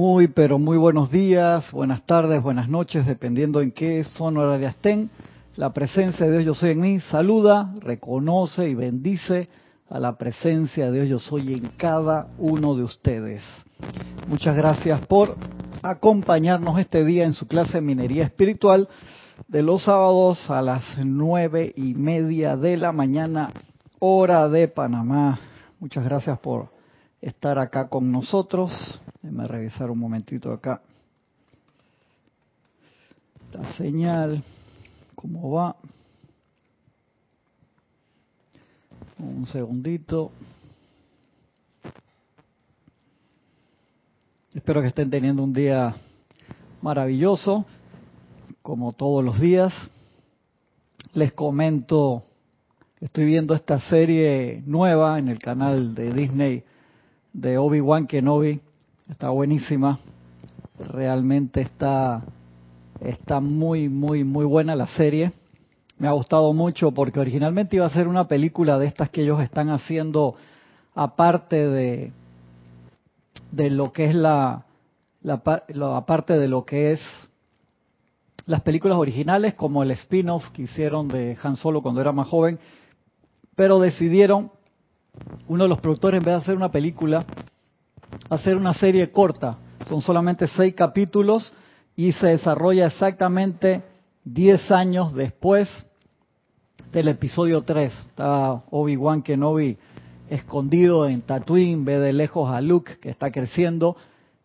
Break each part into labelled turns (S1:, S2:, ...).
S1: Muy, pero muy buenos días, buenas tardes, buenas noches, dependiendo en qué zona horaria estén. La presencia de Dios Yo Soy en mí saluda, reconoce y bendice a la presencia de Dios Yo Soy en cada uno de ustedes. Muchas gracias por acompañarnos este día en su clase Minería Espiritual de los sábados a las nueve y media de la mañana, hora de Panamá. Muchas gracias por estar acá con nosotros. Déjenme revisar un momentito acá. La señal, cómo va. Un segundito. Espero que estén teniendo un día maravilloso, como todos los días. Les comento, estoy viendo esta serie nueva en el canal de Disney de Obi-Wan Kenobi. Está buenísima. Realmente está, está muy, muy, muy buena la serie. Me ha gustado mucho porque originalmente iba a ser una película de estas que ellos están haciendo aparte de, de lo que es la, la, aparte de lo que es las películas originales como el spin-off que hicieron de Han Solo cuando era más joven, pero decidieron uno de los productores en vez de hacer una película hacer una serie corta, son solamente seis capítulos y se desarrolla exactamente diez años después del episodio 3. Está Obi-Wan Kenobi escondido en Tatooine, ve de lejos a Luke que está creciendo,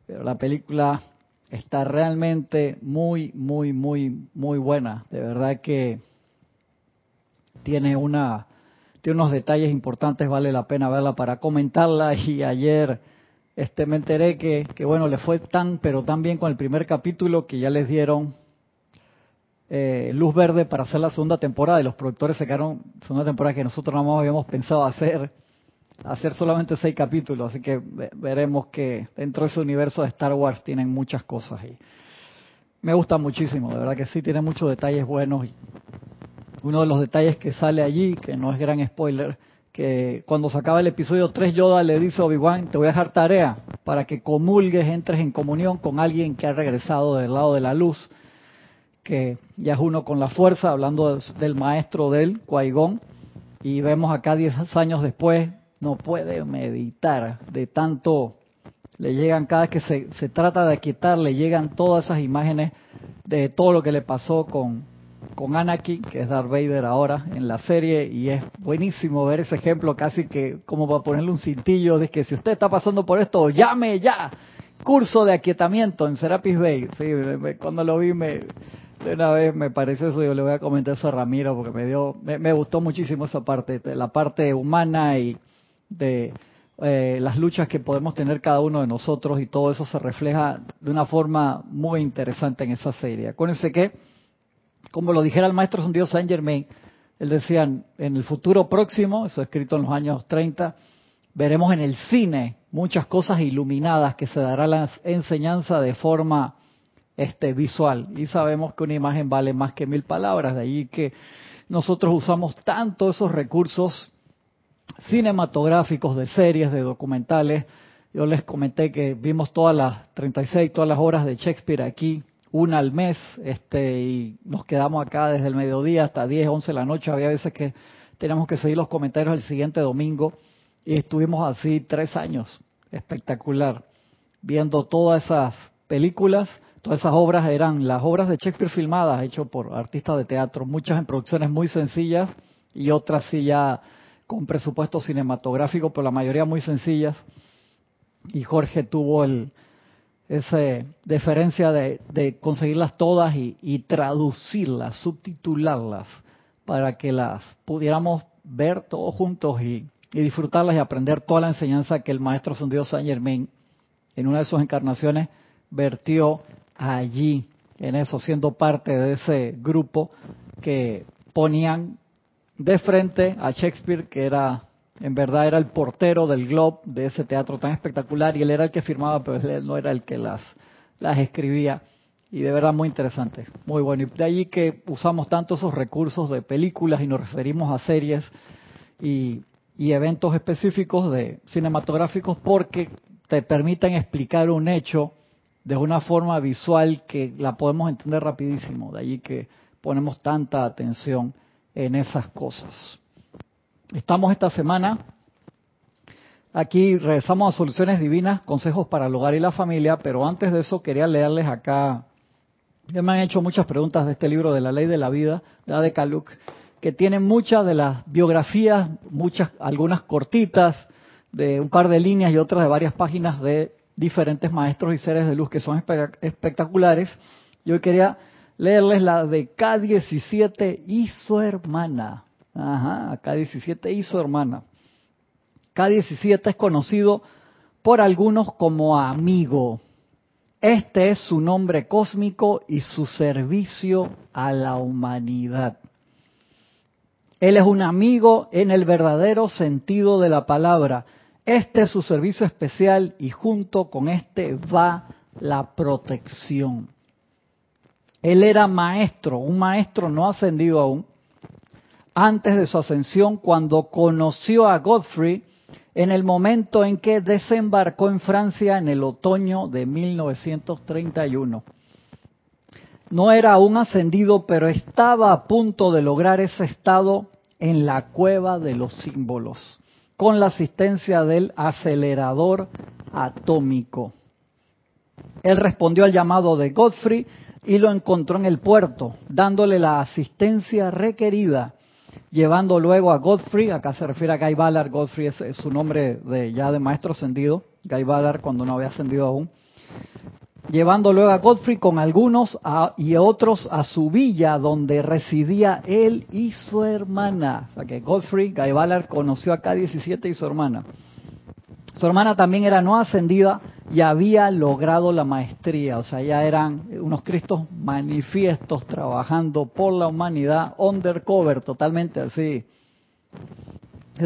S1: pero la película está realmente muy, muy, muy, muy buena. De verdad que tiene una, tiene unos detalles importantes, vale la pena verla para comentarla. Y ayer este me enteré que, bueno, le fue tan, pero tan bien con el primer capítulo que ya les dieron eh, luz verde para hacer la segunda temporada y los productores se quedaron segunda temporada que nosotros nada más habíamos pensado hacer hacer solamente seis capítulos así que veremos que dentro de ese universo de Star Wars tienen muchas cosas y me gusta muchísimo de verdad que sí tiene muchos detalles buenos y uno de los detalles que sale allí que no es gran spoiler que cuando se acaba el episodio 3 Yoda le dice a Obi-Wan te voy a dejar tarea para que comulgues entres en comunión con alguien que ha regresado del lado de la luz que ya es uno con la fuerza, hablando del maestro del Cuaigón, y vemos acá 10 años después, no puede meditar de tanto, le llegan cada vez que se, se trata de aquietar, le llegan todas esas imágenes de todo lo que le pasó con, con Anakin, que es Darth Vader ahora en la serie, y es buenísimo ver ese ejemplo, casi que como para ponerle un cintillo de que si usted está pasando por esto, llame ya. Curso de aquietamiento en Serapis Bay. Sí, cuando lo vi me, de una vez me parece eso, yo le voy a comentar eso a Ramiro porque me dio, me, gustó muchísimo esa parte, la parte humana y de eh, las luchas que podemos tener cada uno de nosotros y todo eso se refleja de una forma muy interesante en esa serie. Acuérdense que, como lo dijera el maestro Dios Saint Germain, él decía, en el futuro próximo, eso escrito en los años 30, veremos en el cine muchas cosas iluminadas que se dará la enseñanza de forma este, visual. Y sabemos que una imagen vale más que mil palabras, de ahí que nosotros usamos tanto esos recursos cinematográficos, de series, de documentales. Yo les comenté que vimos todas las 36, todas las horas de Shakespeare aquí, una al mes, este, y nos quedamos acá desde el mediodía hasta 10, 11 de la noche. Había veces que teníamos que seguir los comentarios el siguiente domingo y estuvimos así tres años, espectacular, viendo todas esas películas Todas esas obras eran las obras de Shakespeare filmadas, hechas por artistas de teatro, muchas en producciones muy sencillas y otras sí ya con presupuesto cinematográfico, pero la mayoría muy sencillas. Y Jorge tuvo el, esa deferencia de, conseguirlas todas y, traducirlas, subtitularlas, para que las pudiéramos ver todos juntos y, disfrutarlas y aprender toda la enseñanza que el maestro Dios Saint Germain en una de sus encarnaciones vertió allí, en eso, siendo parte de ese grupo que ponían de frente a Shakespeare, que era, en verdad, era el portero del Globe de ese teatro tan espectacular, y él era el que firmaba, pero él no era el que las, escribía. Y de verdad muy interesante, muy bueno. Y de allí que usamos tanto esos recursos de películas y nos referimos a series y, y eventos específicos de cinematográficos porque te permiten explicar un hecho de una forma visual que la podemos entender rapidísimo, de allí que ponemos tanta atención en esas cosas. Estamos esta semana aquí, regresamos a Soluciones Divinas, Consejos para el Hogar y la Familia, pero antes de eso quería leerles acá, ya me han hecho muchas preguntas de este libro de la Ley de la Vida, de Ade que tiene muchas de las biografías, muchas, algunas cortitas, de un par de líneas y otras de varias páginas de diferentes maestros y seres de luz que son espectaculares. Yo quería leerles la de K17 y su hermana. Ajá, K17 y su hermana. K17 es conocido por algunos como amigo. Este es su nombre cósmico y su servicio a la humanidad. Él es un amigo en el verdadero sentido de la palabra. Este es su servicio especial y junto con este va la protección. Él era maestro, un maestro no ascendido aún, antes de su ascensión cuando conoció a Godfrey en el momento en que desembarcó en Francia en el otoño de 1931. No era aún ascendido, pero estaba a punto de lograr ese estado en la cueva de los símbolos con la asistencia del acelerador atómico. Él respondió al llamado de Godfrey y lo encontró en el puerto, dándole la asistencia requerida, llevando luego a Godfrey, acá se refiere a Guy Ballard, Godfrey es, su nombre de, ya de maestro ascendido, Guy Ballard cuando no había ascendido aún, llevando luego a Godfrey con algunos y otros a su villa donde residía él y su hermana. O sea que Godfrey, Guy Ballard, conoció a K-17 y su hermana. Su hermana también era no ascendida y había logrado la maestría, o sea, ya eran unos Cristos manifiestos trabajando por la humanidad, undercover, totalmente así.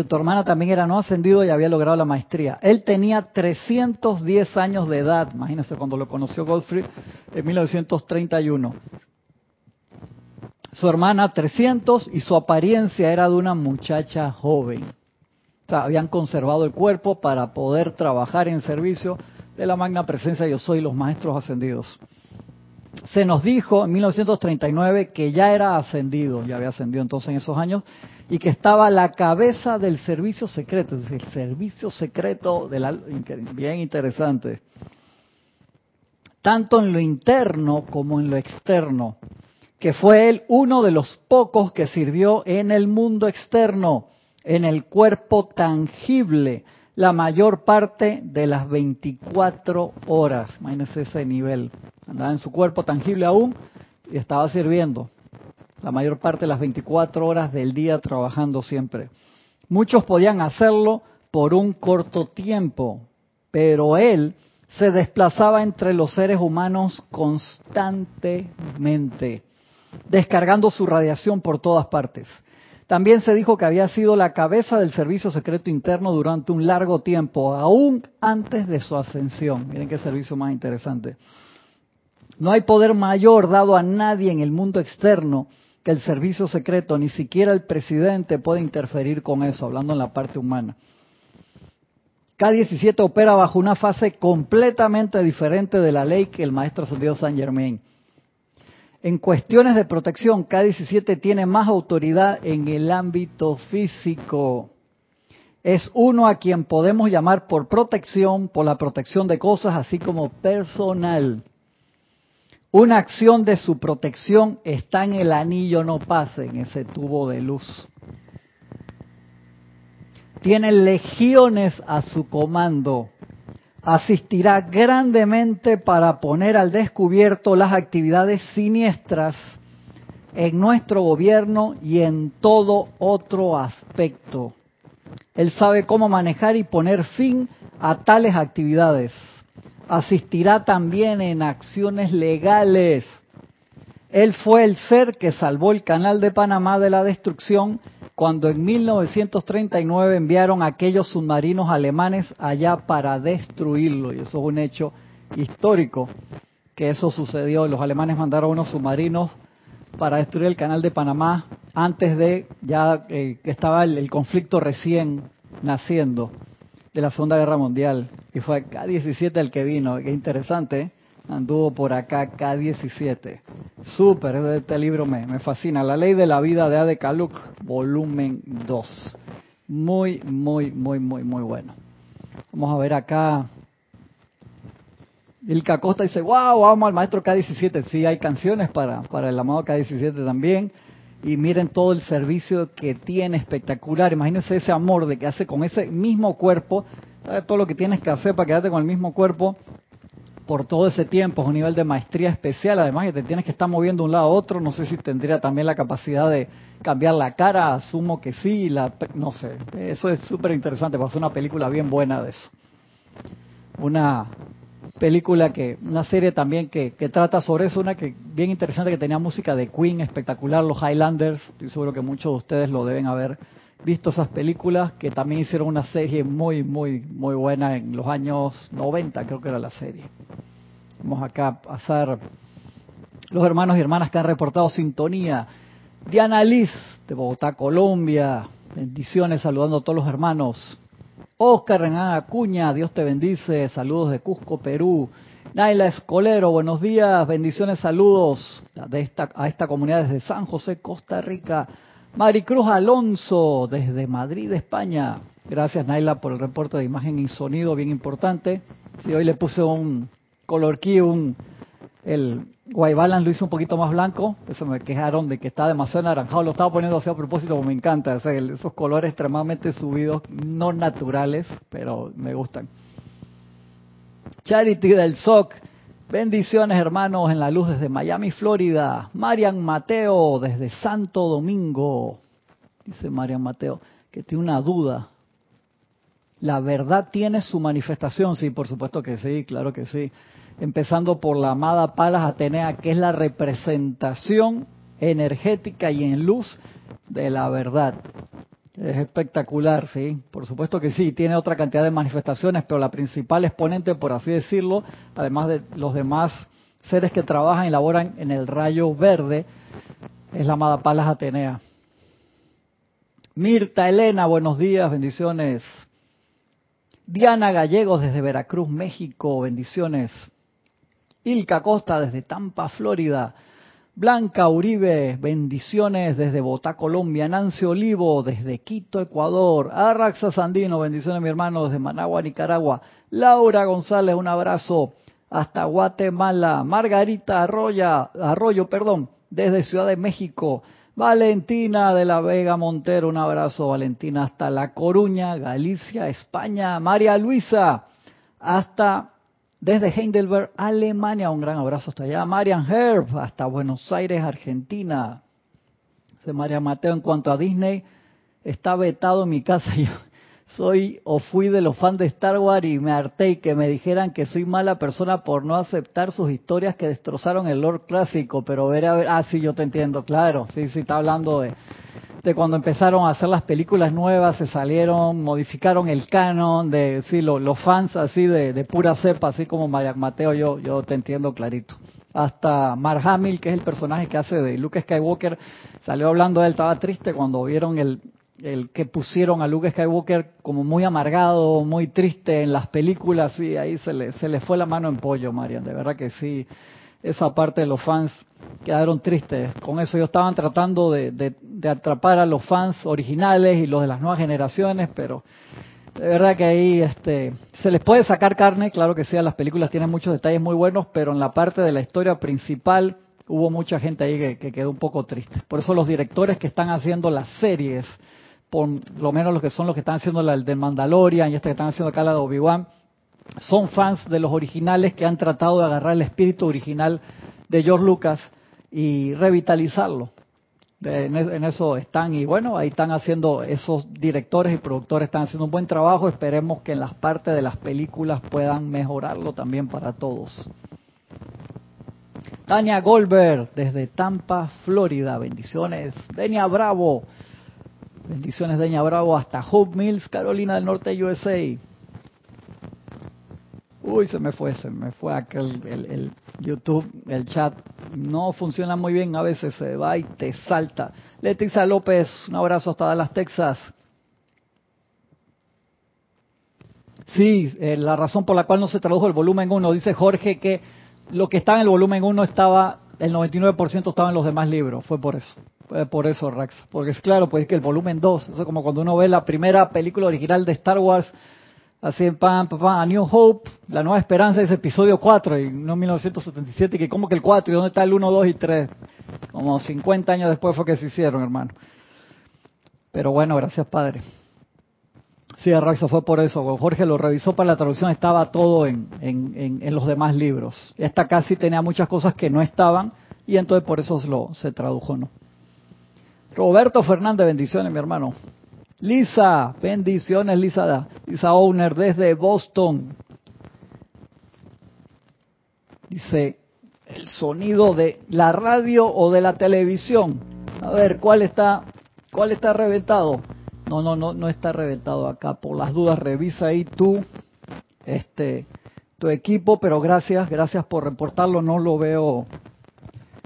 S1: Tu hermana también era no ascendido y había logrado la maestría. Él tenía 310 años de edad, imagínense cuando lo conoció Godfrey en 1931. Su hermana 300 y su apariencia era de una muchacha joven. Habían conservado el cuerpo para poder trabajar en servicio de la magna presencia yo soy los maestros ascendidos. Se nos dijo en 1939 que ya era ascendido, ya había ascendido entonces en esos años, y que estaba a la cabeza del servicio secreto, es el servicio secreto de la, bien interesante, tanto en lo interno como en lo externo, que fue él uno de los pocos que sirvió en el mundo externo, en el cuerpo tangible, la mayor parte de las 24 horas. Imagínense ese nivel. Andaba en su cuerpo tangible aún y estaba sirviendo la mayor parte de las 24 horas del día trabajando siempre. Muchos podían hacerlo por un corto tiempo, pero él se desplazaba entre los seres humanos constantemente, descargando su radiación por todas partes. También se dijo que había sido la cabeza del servicio secreto interno durante un largo tiempo, aún antes de su ascensión. Miren qué servicio más interesante. No hay poder mayor dado a nadie en el mundo externo que el servicio secreto, ni siquiera el presidente puede interferir con eso, hablando en la parte humana. K-17 opera bajo una fase completamente diferente de la ley que el maestro ascendido San Germain. En cuestiones de protección, K-17 tiene más autoridad en el ámbito físico. Es uno a quien podemos llamar por protección, por la protección de cosas, así como personal. Una acción de su protección está en el anillo no pase, en ese tubo de luz. Tiene legiones a su comando. Asistirá grandemente para poner al descubierto las actividades siniestras en nuestro gobierno y en todo otro aspecto. Él sabe cómo manejar y poner fin a tales actividades asistirá también en acciones legales. Él fue el ser que salvó el canal de Panamá de la destrucción cuando en 1939 enviaron aquellos submarinos alemanes allá para destruirlo. Y eso es un hecho histórico, que eso sucedió. Los alemanes mandaron unos submarinos para destruir el canal de Panamá antes de ya eh, que estaba el conflicto recién naciendo de la Segunda Guerra Mundial. Y fue K-17 el que vino. Qué interesante. ¿eh? Anduvo por acá K17. Súper, este libro me, me fascina. La ley de la vida de Ade Kaluk, volumen 2. Muy, muy, muy, muy, muy bueno. Vamos a ver acá. Ilka Costa dice, wow, vamos al maestro K17. Sí, hay canciones para, para el amado K17 también. Y miren todo el servicio que tiene espectacular. Imagínense ese amor de que hace con ese mismo cuerpo. Todo lo que tienes que hacer para quedarte con el mismo cuerpo por todo ese tiempo, es un nivel de maestría especial, además que te tienes que estar moviendo de un lado a otro, no sé si tendría también la capacidad de cambiar la cara, asumo que sí, la, no sé, eso es súper interesante, ser una película bien buena de eso. Una película que, una serie también que, que trata sobre eso, una que bien interesante que tenía música de Queen, espectacular, los Highlanders, estoy seguro que muchos de ustedes lo deben haber visto esas películas, que también hicieron una serie muy, muy, muy buena en los años 90, creo que era la serie. Vamos acá a pasar los hermanos y hermanas que han reportado sintonía. Diana Liz, de Bogotá, Colombia. Bendiciones, saludando a todos los hermanos. Oscar Renan Acuña, Dios te bendice. Saludos de Cusco, Perú. Naila Escolero, buenos días, bendiciones, saludos de esta, a esta comunidad desde San José, Costa Rica. Maricruz Alonso, desde Madrid, España. Gracias, Naila, por el reporte de imagen y sonido, bien importante. Sí, hoy le puse un color key, un, el Guaybalan lo hizo un poquito más blanco. Eso me quejaron de que está demasiado naranjado. Lo estaba poniendo así a propósito, me encanta. esos colores extremadamente subidos, no naturales, pero me gustan. Charity del SOC. Bendiciones hermanos en la luz desde Miami, Florida. Marian Mateo desde Santo Domingo. Dice Marian Mateo que tiene una duda. ¿La verdad tiene su manifestación? Sí, por supuesto que sí, claro que sí. Empezando por la amada Palas Atenea, que es la representación energética y en luz de la verdad. Es espectacular, sí, por supuesto que sí, tiene otra cantidad de manifestaciones, pero la principal exponente, por así decirlo, además de los demás seres que trabajan y laboran en el rayo verde, es la amada Palas Atenea. Mirta Elena, buenos días, bendiciones. Diana Gallegos desde Veracruz, México, bendiciones. Ilka Costa desde Tampa, Florida. Blanca Uribe, bendiciones desde Bogotá, Colombia. Nancy Olivo desde Quito, Ecuador. Arraxa Sandino, bendiciones mi hermano desde Managua, Nicaragua. Laura González, un abrazo hasta Guatemala. Margarita Arroya, Arroyo, perdón, desde Ciudad de México. Valentina de la Vega Montero, un abrazo Valentina hasta La Coruña, Galicia, España. María Luisa, hasta desde Heidelberg, Alemania, un gran abrazo hasta allá. Marian Herb, hasta Buenos Aires, Argentina. Dice María Mateo, en cuanto a Disney, está vetado en mi casa. Yo soy o fui de los fans de Star Wars y me harté y que me dijeran que soy mala persona por no aceptar sus historias que destrozaron el lore clásico. Pero ver a ver, ah, sí, yo te entiendo, claro. Sí, sí, está hablando de de cuando empezaron a hacer las películas nuevas, se salieron, modificaron el canon, de sí, los fans así de, de, pura cepa, así como Mateo, yo, yo te entiendo clarito. Hasta Mark Hamill, que es el personaje que hace de Luke Skywalker, salió hablando de él, estaba triste cuando vieron el, el que pusieron a Luke Skywalker como muy amargado, muy triste en las películas, y ahí se le, se le fue la mano en pollo, Marian, de verdad que sí esa parte de los fans quedaron tristes. Con eso ellos estaban tratando de, atrapar a los fans originales y los de las nuevas generaciones, pero de verdad que ahí este, se les puede sacar carne, claro que sí, las películas tienen muchos detalles muy buenos, pero en la parte de la historia principal hubo mucha gente ahí que, quedó un poco triste. Por eso los directores que están haciendo las series, por lo menos los que son los que están haciendo la del Mandalorian y este que están haciendo acá la de Obi-Wan, son fans de los originales que han tratado de agarrar el espíritu original de George Lucas y revitalizarlo. en eso están y bueno, ahí están haciendo esos directores y productores están haciendo un buen trabajo. Esperemos que en las partes de las películas puedan mejorarlo también para todos. Tania Goldberg desde Tampa, Florida. Bendiciones. Denia Bravo. Bendiciones Denia Bravo hasta Hope Mills, Carolina del Norte, USA. Uy, se me fue, se me fue aquel, el, YouTube, el chat. No funciona muy bien, a veces se va y te salta. Leticia López, un abrazo hasta Dallas, Texas. Sí, eh, la razón por la cual no se tradujo el volumen 1, dice Jorge que lo que estaba en el volumen 1 estaba, el 99% estaba en los demás libros, fue por eso. Fue por eso, Rax. Porque es claro, pues que el volumen 2, eso es como cuando uno ve la primera película original de Star Wars, así en pam, pam, A New Hope, La Nueva Esperanza es episodio 4 y no 1977, que como que el 4 y dónde está el 1, 2 y 3. Como 50 años después fue que se hicieron, hermano. Pero bueno, gracias Padre. Sí, Raxa fue por eso. Jorge lo revisó para la traducción, estaba todo en, en, en, los demás libros. Esta casi tenía muchas cosas que no estaban y entonces por eso se, lo, se tradujo, ¿no? Roberto Fernández, bendiciones, mi hermano. Lisa, bendiciones, Lisa, Lisa Owner desde Boston. Dice, el sonido de la radio o de la televisión. A ver, ¿cuál está, cuál está reventado? No, no, no, no está reventado acá. Por las dudas, revisa ahí tú, este, tu equipo, pero gracias, gracias por reportarlo. No lo veo,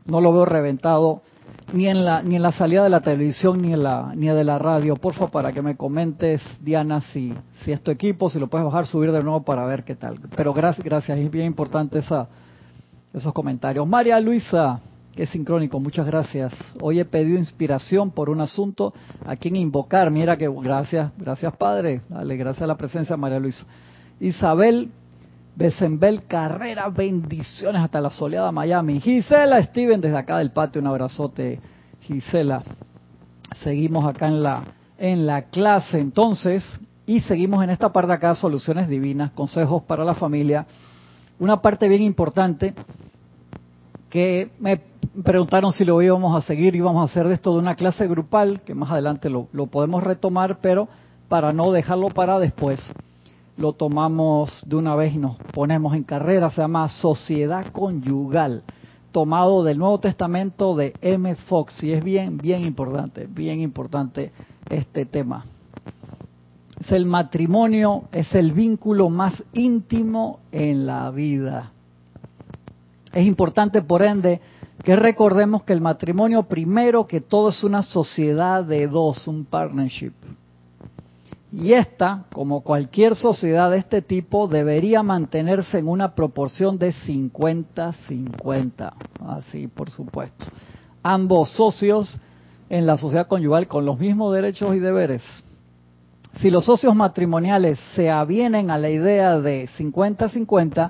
S1: no lo veo reventado ni en la ni en la salida de la televisión ni en la ni de la radio. Porfa, para que me comentes, Diana, si si es tu equipo, si lo puedes bajar, subir de nuevo para ver qué tal. Pero gracias, gracias, es bien importante esa esos comentarios. María Luisa, Qué sincrónico, muchas gracias. Hoy he pedido inspiración por un asunto a quien invocar. Mira que gracias, gracias Padre. Dale, gracias a la presencia María Luisa. Isabel Besenbel Carrera, bendiciones hasta la soleada Miami. Gisela Steven, desde acá del patio, un abrazote, Gisela. Seguimos acá en la, en la clase entonces y seguimos en esta parte acá, soluciones divinas, consejos para la familia. Una parte bien importante que me preguntaron si lo íbamos a seguir, íbamos a hacer de esto de una clase grupal, que más adelante lo, podemos retomar, pero para no dejarlo para después, lo tomamos de una vez y nos ponemos en carrera, se llama Sociedad Conyugal, tomado del Nuevo Testamento de M. Fox, y es bien, bien importante, bien importante este tema. Es el matrimonio, es el vínculo más íntimo en la vida. Es importante, por ende, que recordemos que el matrimonio primero que todo es una sociedad de dos, un partnership. Y esta, como cualquier sociedad de este tipo, debería mantenerse en una proporción de 50-50. Así, por supuesto. Ambos socios en la sociedad conyugal con los mismos derechos y deberes. Si los socios matrimoniales se avienen a la idea de 50-50,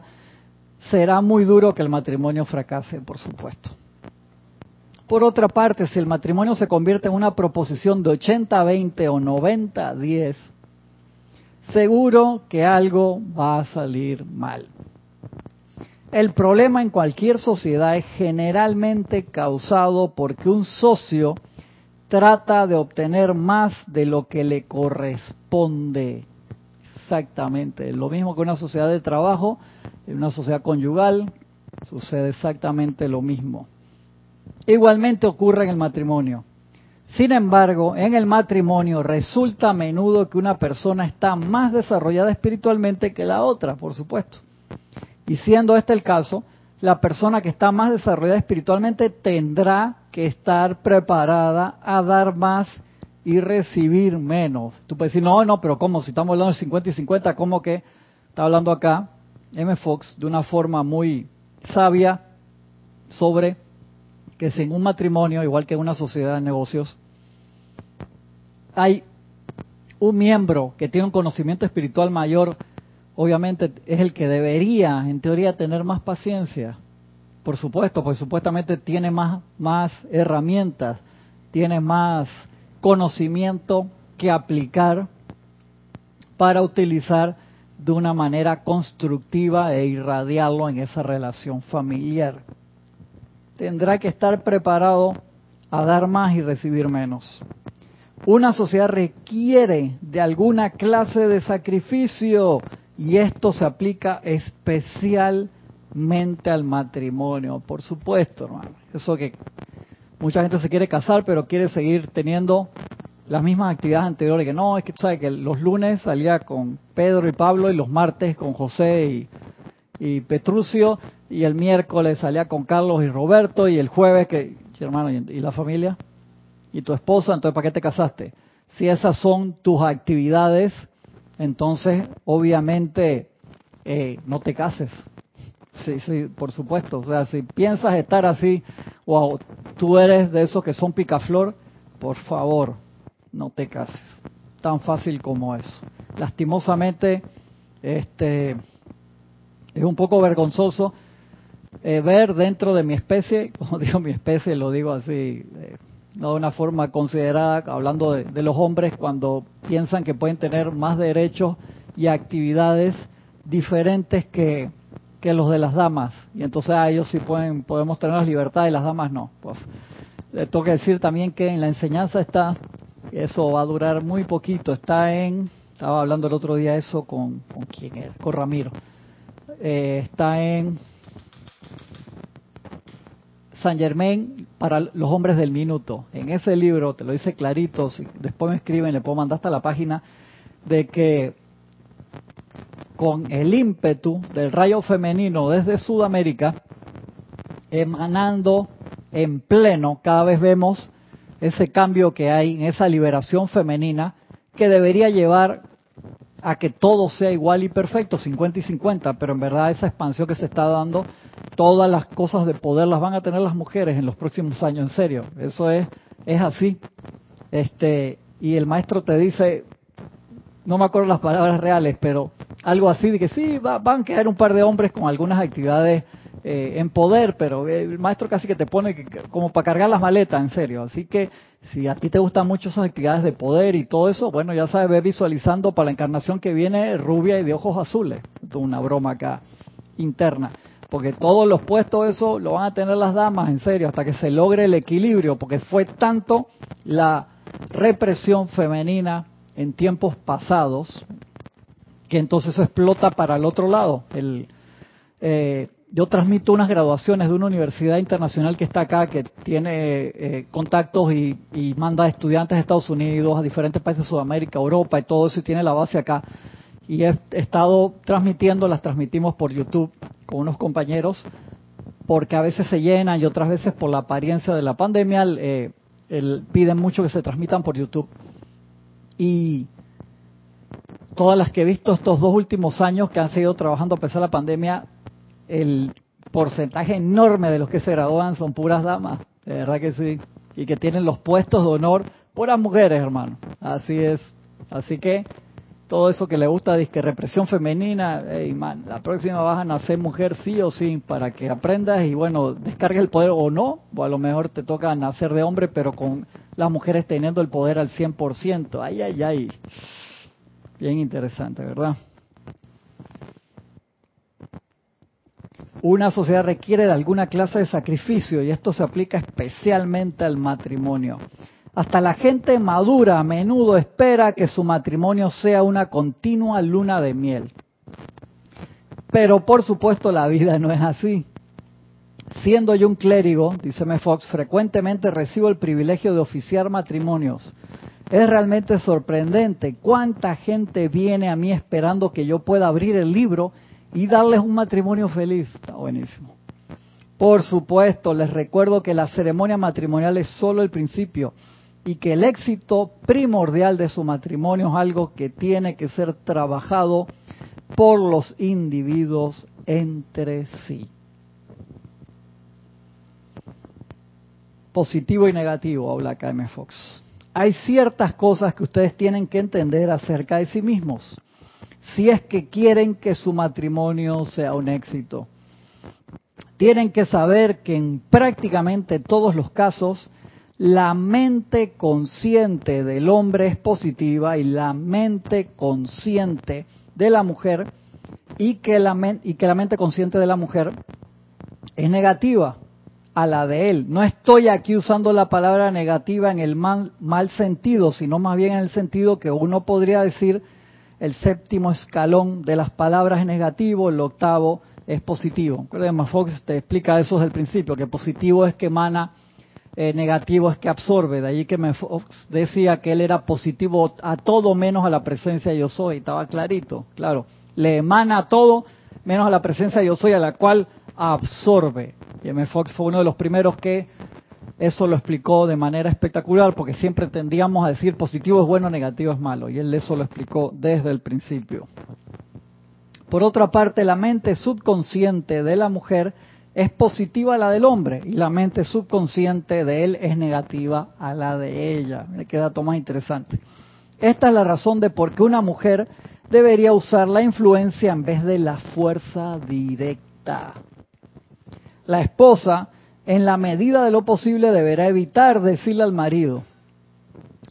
S1: será muy duro que el matrimonio fracase, por supuesto. Por otra parte, si el matrimonio se convierte en una proposición de 80-20 o 90-10, seguro que algo va a salir mal. El problema en cualquier sociedad es generalmente causado porque un socio trata de obtener más de lo que le corresponde. Exactamente, lo mismo que una sociedad de trabajo, en una sociedad conyugal sucede exactamente lo mismo. Igualmente ocurre en el matrimonio. Sin embargo, en el matrimonio resulta a menudo que una persona está más desarrollada espiritualmente que la otra, por supuesto. Y siendo este el caso, la persona que está más desarrollada espiritualmente tendrá que estar preparada a dar más y recibir menos. Tú puedes decir, no, no, pero ¿cómo? Si estamos hablando de 50 y 50, ¿cómo que está hablando acá M. Fox de una forma muy sabia sobre que en un matrimonio, igual que en una sociedad de negocios, hay un miembro que tiene un conocimiento espiritual mayor, obviamente es el que debería, en teoría, tener más paciencia. Por supuesto, pues supuestamente tiene más, más herramientas, tiene más conocimiento que aplicar para utilizar de una manera constructiva e irradiarlo en esa relación familiar. Tendrá que estar preparado a dar más y recibir menos. Una sociedad requiere de alguna clase de sacrificio y esto se aplica especialmente al matrimonio, por supuesto, hermano. Eso que mucha gente se quiere casar, pero quiere seguir teniendo las mismas actividades anteriores, que no, es que sabes que los lunes salía con Pedro y Pablo y los martes con José y, Petrucio y el miércoles salía con Carlos y Roberto y el jueves que, hermano, ¿y, la familia? ¿Y tu esposa? Entonces, ¿para qué te casaste? Si esas son tus actividades, entonces obviamente eh, no te cases. Sí, sí, por supuesto. O sea, si piensas estar así, wow, tú eres de esos que son picaflor, por favor, no te cases. Tan fácil como eso. Lastimosamente, este, es un poco vergonzoso eh, ver dentro de mi especie, como digo mi especie, lo digo así, eh, de una forma considerada, hablando de, los hombres, cuando piensan que pueden tener más derechos y actividades diferentes que, que los de las damas. Y entonces a ellos sí pueden, podemos tener las libertades y las damas no. Pues, le tengo que decir también que en la enseñanza está, eso va a durar muy poquito, está en, estaba hablando el otro día eso con, con quién era, con Ramiro. Eh, está en San Germain para los hombres del minuto. En ese libro te lo dice clarito, si después me escriben, le puedo mandar hasta la página, de que con el ímpetu del rayo femenino desde Sudamérica, emanando en pleno, cada vez vemos ese cambio que hay en esa liberación femenina que debería llevar a que todo sea igual y perfecto, 50 y 50, pero en verdad esa expansión que se está dando, todas las cosas de poder las van a tener las mujeres en los próximos años, en serio, eso es, es así. Este, y el maestro te dice, no me acuerdo las palabras reales, pero algo así de que sí, van a quedar un par de hombres con algunas actividades eh, en poder, pero el maestro casi que te pone como para cargar las maletas, en serio. Así que si a ti te gustan mucho esas actividades de poder y todo eso, bueno, ya sabes, ve visualizando para la encarnación que viene rubia y de ojos azules. Una broma acá interna. Porque todos los puestos eso lo van a tener las damas, en serio, hasta que se logre el equilibrio, porque fue tanto la represión femenina en tiempos pasados que entonces explota para el otro lado. El, eh, yo transmito unas graduaciones de una universidad internacional que está acá, que tiene eh, contactos y, manda estudiantes a Estados Unidos, a diferentes países de Sudamérica, Europa y todo eso, y tiene la base acá. Y he estado transmitiendo, las transmitimos por YouTube con unos compañeros, porque a veces se llenan y otras veces por la apariencia de la pandemia eh, piden mucho que se transmitan por YouTube. Y todas las que he visto estos dos últimos años que han seguido trabajando a pesar de la pandemia, el porcentaje enorme de los que se gradúan son puras damas, de verdad que sí, y que tienen los puestos de honor, puras mujeres, hermano. Así es. Así que todo eso que le gusta, que represión femenina, hey, man, la próxima vas a nacer mujer sí o sí, para que aprendas y bueno, descargue el poder o no, o a lo mejor te toca nacer de hombre, pero con las mujeres teniendo el poder al 100%. Ay, ay, ay. Bien interesante, ¿verdad? Una sociedad requiere de alguna clase de sacrificio y esto se aplica especialmente al matrimonio. Hasta la gente madura a menudo espera que su matrimonio sea una continua luna de miel. Pero por supuesto la vida no es así. Siendo yo un clérigo, dice M. Fox, frecuentemente recibo el privilegio de oficiar matrimonios. Es realmente sorprendente cuánta gente viene a mí esperando que yo pueda abrir el libro y darles un matrimonio feliz. Está buenísimo. Por supuesto, les recuerdo que la ceremonia matrimonial es solo el principio y que el éxito primordial de su matrimonio es algo que tiene que ser trabajado por los individuos entre sí. Positivo y negativo, habla KM Fox. Hay ciertas cosas que ustedes tienen que entender acerca de sí mismos si es que quieren que su matrimonio sea un éxito. Tienen que saber que en prácticamente todos los casos la mente consciente del hombre es positiva y la mente consciente de la mujer y que la, y que la mente consciente de la mujer es negativa a la de él. No estoy aquí usando la palabra negativa en el mal, mal sentido, sino más bien en el sentido que uno podría decir el séptimo escalón de las palabras es negativo, el octavo es positivo. Creo Fox te explica eso desde el principio, que positivo es que emana, eh, negativo es que absorbe. De allí que Fox decía que él era positivo a todo menos a la presencia yo soy. Estaba clarito, claro. Le emana a todo menos a la presencia yo soy, a la cual absorbe. Y M. Fox fue uno de los primeros que eso lo explicó de manera espectacular porque siempre tendíamos a decir positivo es bueno, negativo es malo. Y él eso lo explicó desde el principio. Por otra parte, la mente subconsciente de la mujer es positiva a la del hombre y la mente subconsciente de él es negativa a la de ella. Me queda dato más interesante. Esta es la razón de por qué una mujer debería usar la influencia en vez de la fuerza directa. La esposa, en la medida de lo posible, deberá evitar decirle al marido.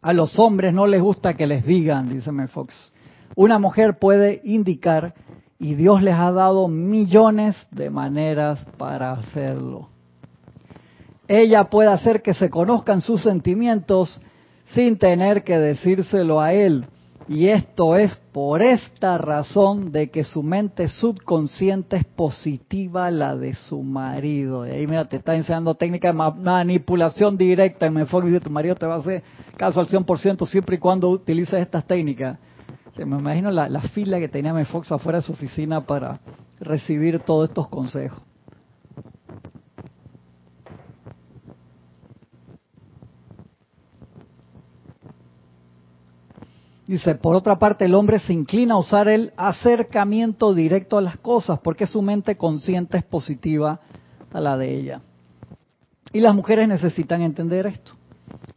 S1: A los hombres no les gusta que les digan, dice Fox. Una mujer puede indicar y Dios les ha dado millones de maneras para hacerlo. Ella puede hacer que se conozcan sus sentimientos sin tener que decírselo a él. Y esto es por esta razón de que su mente subconsciente es positiva a la de su marido. Y ahí mira, te está enseñando técnica de manipulación directa. Y me enfoque tu marido te va a hacer caso al 100% siempre y cuando utilices estas técnicas me imagino la, fila que tenía Fox afuera de su oficina para recibir todos estos consejos. Dice, por otra parte, el hombre se inclina a usar el acercamiento directo a las cosas porque su mente consciente es positiva a la de ella. Y las mujeres necesitan entender esto.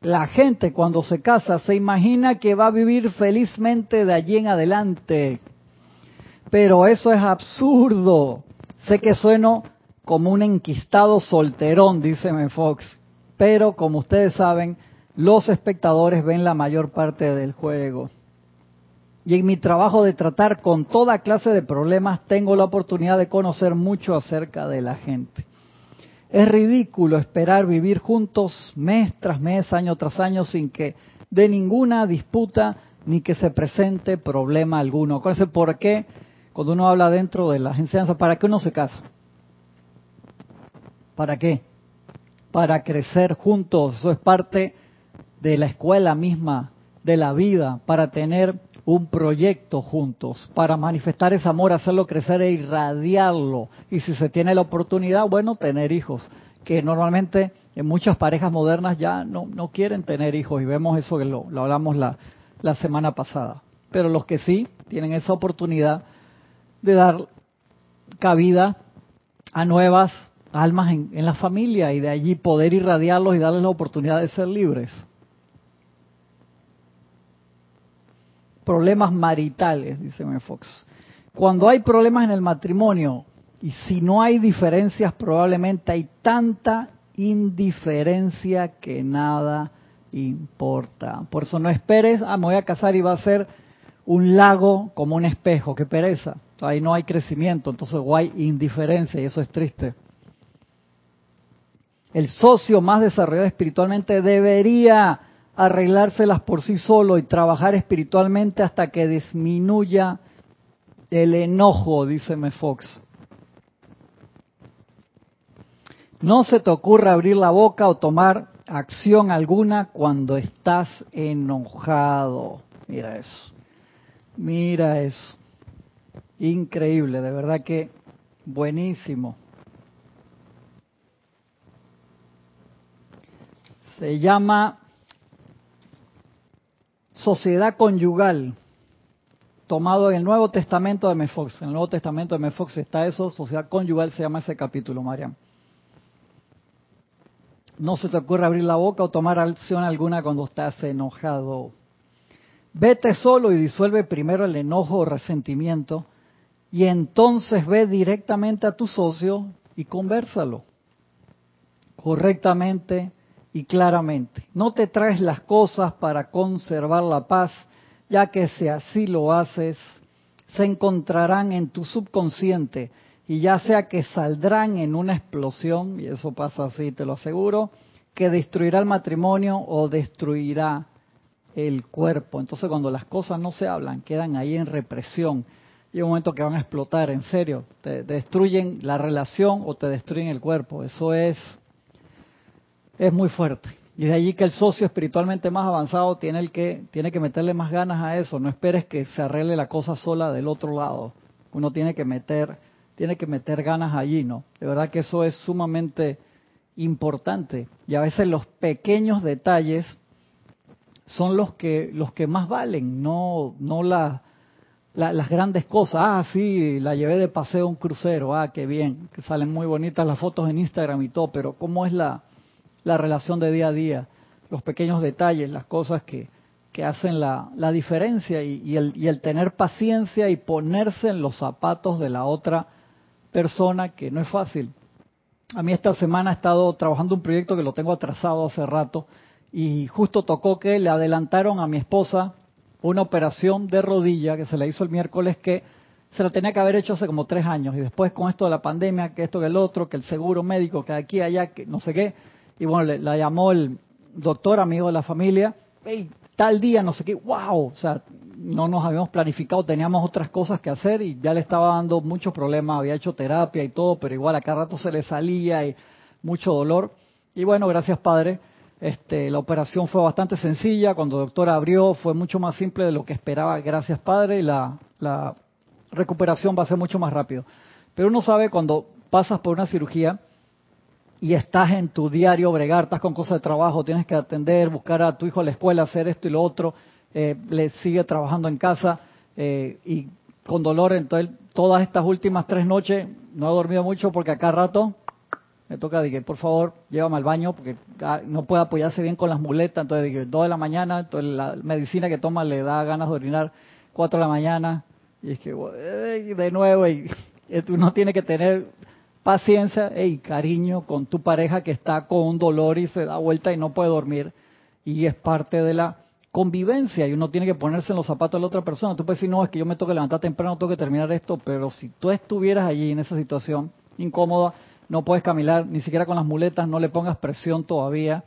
S1: La gente cuando se casa se imagina que va a vivir felizmente de allí en adelante. Pero eso es absurdo. Sé que sueno como un enquistado solterón, dice Fox. Pero como ustedes saben, los espectadores ven la mayor parte del juego. Y en mi trabajo de tratar con toda clase de problemas tengo la oportunidad de conocer mucho acerca de la gente. Es ridículo esperar vivir juntos mes tras mes, año tras año, sin que de ninguna disputa ni que se presente problema alguno. ¿Cuál es el por qué? Cuando uno habla dentro de las enseñanzas, ¿para qué uno se casa? ¿Para qué? Para crecer juntos. Eso es parte de la escuela misma, de la vida, para tener un proyecto juntos, para manifestar ese amor, hacerlo crecer e irradiarlo. Y si se tiene la oportunidad, bueno, tener hijos, que normalmente en muchas parejas modernas ya no, no quieren tener hijos y vemos eso que lo, hablamos la, la semana pasada. Pero los que sí tienen esa oportunidad de dar cabida a nuevas almas en, en la familia y de allí poder irradiarlos y darles la oportunidad de ser libres. Problemas maritales, dice Fox. Cuando hay problemas en el matrimonio y si no hay diferencias, probablemente hay tanta indiferencia que nada importa. Por eso no esperes, ah, me voy a casar y va a ser un lago como un espejo, qué pereza. Ahí no hay crecimiento, entonces hay indiferencia y eso es triste. El socio más desarrollado espiritualmente debería arreglárselas por sí solo y trabajar espiritualmente hasta que disminuya el enojo, dice Fox. No se te ocurra abrir la boca o tomar acción alguna cuando estás enojado. Mira eso. Mira eso. Increíble, de verdad que buenísimo. Se llama sociedad conyugal, tomado en el Nuevo Testamento de Mefox. En el Nuevo Testamento de Mefox está eso, sociedad conyugal se llama ese capítulo, Mariam. No se te ocurre abrir la boca o tomar acción alguna cuando estás enojado. Vete solo y disuelve primero el enojo o resentimiento y entonces ve directamente a tu socio y conversalo correctamente y claramente. No te traes las cosas para conservar la paz, ya que si así lo haces, se encontrarán en tu subconsciente y ya sea que saldrán en una explosión, y eso pasa así, te lo aseguro, que destruirá el matrimonio o destruirá el cuerpo. Entonces cuando las cosas no se hablan, quedan ahí en represión. Y un momento que van a explotar, en serio, te destruyen la relación o te destruyen el cuerpo. Eso es es muy fuerte. Y de allí que el socio espiritualmente más avanzado tiene, el que, tiene que meterle más ganas a eso. No esperes que se arregle la cosa sola del otro lado. Uno tiene que meter, tiene que meter ganas allí, ¿no? De verdad que eso es sumamente importante. Y a veces los pequeños detalles son los que, los que más valen, no, no la, las grandes cosas. Ah, sí, la llevé de paseo a un crucero. Ah, qué bien, que salen muy bonitas las fotos en Instagram y todo, pero ¿cómo es la, la relación de día a día? Los pequeños detalles, las cosas que, que hacen la, la diferencia y, el, y el tener paciencia y ponerse en los zapatos de la otra persona, que no es fácil. A mí esta semana he estado trabajando un proyecto que lo tengo atrasado hace rato y justo tocó que le adelantaron a mi esposa una operación de rodilla que se le hizo el miércoles que se la tenía que haber hecho hace como tres años y después con esto de la pandemia, que esto que el otro, que el seguro médico, que aquí, allá, que no sé qué, y bueno, le, la llamó el doctor amigo de la familia, hey, tal día, no sé qué, wow, o sea, no nos habíamos planificado, teníamos otras cosas que hacer y ya le estaba dando muchos problemas, había hecho terapia y todo, pero igual a cada rato se le salía y mucho dolor. Y bueno, gracias Padre, este, la operación fue bastante sencilla, cuando el doctor abrió fue mucho más simple de lo que esperaba, gracias Padre, y la, la recuperación va a ser mucho más rápido. Pero uno sabe cuando pasas por una cirugía y estás en tu diario bregar, estás con cosas de trabajo, tienes que atender, buscar a tu hijo a la escuela, hacer esto y lo otro, eh, le sigue trabajando en casa eh, y con dolor, entonces todas estas últimas tres noches no he dormido mucho porque acá rato me toca, dije, por favor, llévame al baño porque ah, no puede apoyarse bien con las muletas. Entonces dije, dos de la mañana, entonces la medicina que toma le da ganas de orinar, cuatro de la mañana. Y es que, de nuevo, y, uno tiene que tener paciencia y cariño con tu pareja que está con un dolor y se da vuelta y no puede dormir. Y es parte de la convivencia y uno tiene que ponerse en los zapatos de la otra persona. Tú puedes decir, no, es que yo me tengo que levantar temprano, tengo que terminar esto, pero si tú estuvieras allí en esa situación incómoda, no puedes caminar ni siquiera con las muletas, no le pongas presión todavía.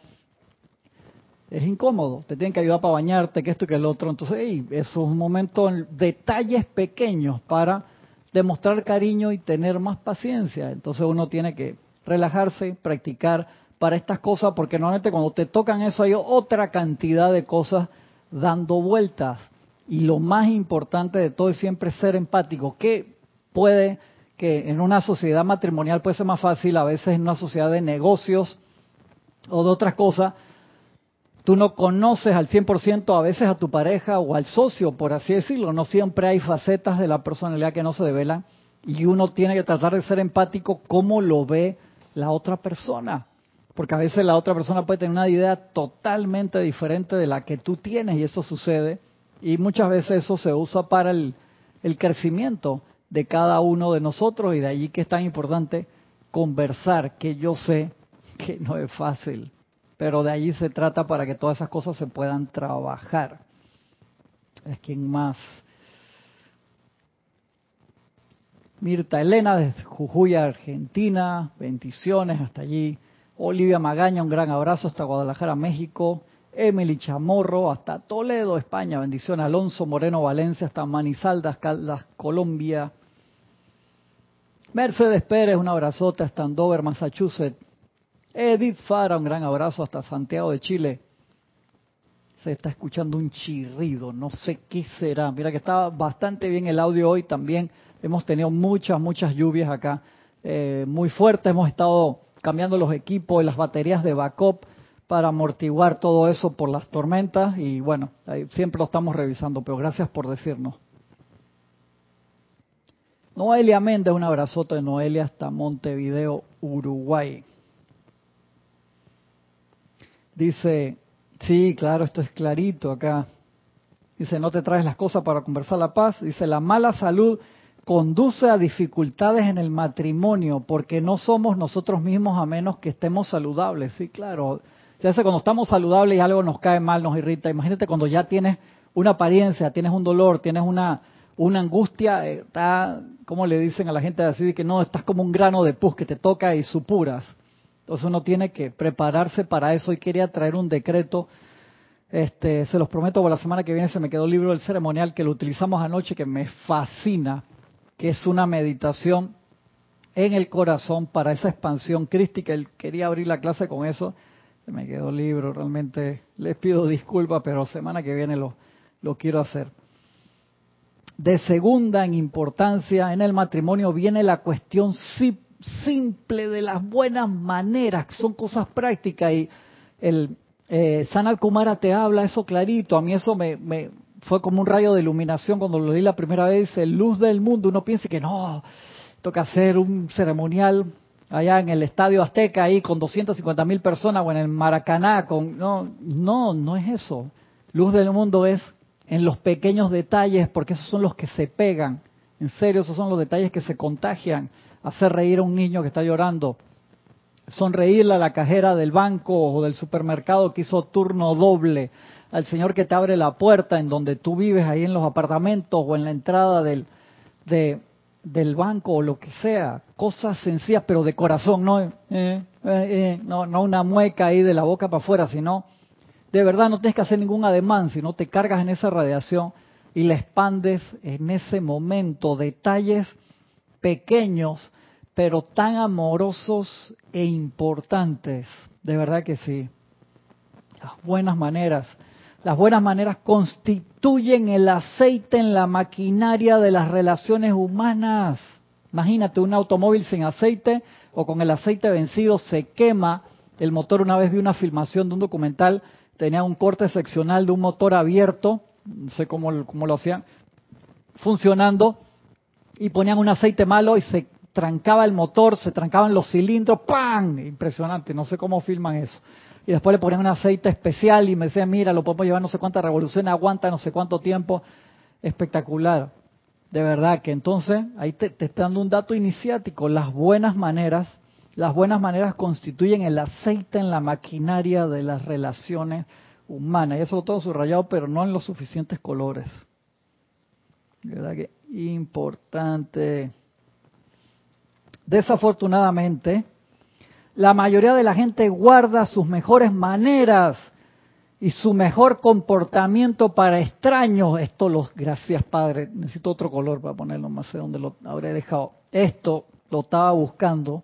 S1: Es incómodo, te tienen que ayudar para bañarte, que esto y que el otro. Entonces, hey, eso es un momento, detalles pequeños para demostrar cariño y tener más paciencia. Entonces uno tiene que relajarse, practicar para estas cosas, porque normalmente cuando te tocan eso hay otra cantidad de cosas dando vueltas. Y lo más importante de todo es siempre ser empático. ¿Qué puede que en una sociedad matrimonial puede ser más fácil, a veces en una sociedad de negocios o de otras cosas, tú no conoces al 100% a veces a tu pareja o al socio, por así decirlo, no siempre hay facetas de la personalidad que no se develan y uno tiene que tratar de ser empático cómo lo ve la otra persona, porque a veces la otra persona puede tener una idea totalmente diferente de la que tú tienes y eso sucede. Y muchas veces eso se usa para el, el crecimiento de cada uno de nosotros y de allí que es tan importante conversar, que yo sé que no es fácil, pero de allí se trata para que todas esas cosas se puedan trabajar. Es quien más. Mirta Elena desde Jujuy, Argentina, bendiciones hasta allí. Olivia Magaña, un gran abrazo hasta Guadalajara, México. Emily Chamorro hasta Toledo, España, bendiciones. Alonso Moreno Valencia hasta Manizaldas, Caldas, Colombia. Mercedes Pérez, un abrazote hasta Andover, Massachusetts. Edith Fara, un gran abrazo hasta Santiago de Chile. Se está escuchando un chirrido, no sé qué será. Mira que estaba bastante bien el audio hoy también. Hemos tenido muchas, muchas lluvias acá, eh, muy fuertes. Hemos estado cambiando los equipos y las baterías de backup para amortiguar todo eso por las tormentas y bueno, siempre lo estamos revisando, pero gracias por decirnos. Noelia Méndez, un abrazote de Noelia hasta Montevideo, Uruguay. Dice, sí, claro, esto es clarito acá. Dice, no te traes las cosas para conversar la paz. Dice, la mala salud conduce a dificultades en el matrimonio porque no somos nosotros mismos a menos que estemos saludables. Sí, claro. Se hace cuando estamos saludables y algo nos cae mal, nos irrita. Imagínate cuando ya tienes una apariencia, tienes un dolor, tienes una, una angustia, eh, está, como le dicen a la gente así, que no, estás como un grano de pus que te toca y supuras. Entonces uno tiene que prepararse para eso y quería traer un decreto. Este, se los prometo, por la semana que viene se me quedó el libro del ceremonial que lo utilizamos anoche, que me fascina, que es una meditación en el corazón para esa expansión crística. Él quería abrir la clase con eso. Se me quedó el libro, realmente les pido disculpas, pero semana que viene lo, quiero hacer de segunda en importancia en el matrimonio viene la cuestión simple de las buenas maneras, son cosas prácticas y el eh, Sanal te habla eso clarito, a mí eso me, me, fue como un rayo de iluminación cuando lo leí la primera vez, el luz del mundo. Uno piensa que no, toca hacer un ceremonial allá en el Estadio Azteca ahí con 250 mil personas o en el Maracaná con no no no es eso. Luz del mundo es en los pequeños detalles porque esos son los que se pegan. En serio esos son los detalles que se contagian hacer reír a un niño que está llorando sonreírle a la cajera del banco o del supermercado que hizo turno doble al señor que te abre la puerta en donde tú vives ahí en los apartamentos o en la entrada del de del banco o lo que sea, cosas sencillas pero de corazón, no, eh, eh, eh, no, no una mueca ahí de la boca para afuera, sino de verdad no tienes que hacer ningún ademán, sino te cargas en esa radiación y la expandes en ese momento, detalles pequeños pero tan amorosos e importantes, de verdad que sí. Las buenas maneras las buenas maneras constituyen el aceite en la maquinaria de las relaciones humanas. Imagínate un automóvil sin aceite o con el aceite vencido se quema el motor. Una vez vi una filmación de un documental, tenía un corte seccional de un motor abierto, no sé cómo, cómo lo hacían, funcionando y ponían un aceite malo y se trancaba el motor, se trancaban los cilindros, ¡pam! Impresionante, no sé cómo filman eso y después le ponían un aceite especial y me decían, mira, lo podemos llevar no sé cuántas revoluciones, aguanta no sé cuánto tiempo. Espectacular. De verdad que entonces ahí te, te está dando un dato iniciático. Las buenas maneras, las buenas maneras constituyen el aceite en la maquinaria de las relaciones humanas. Y eso lo tengo subrayado, pero no en los suficientes colores. Verdad que importante. Desafortunadamente, la mayoría de la gente guarda sus mejores maneras y su mejor comportamiento para extraños. Esto los, gracias Padre, necesito otro color para ponerlo, no sé dónde lo habré dejado. Esto lo estaba buscando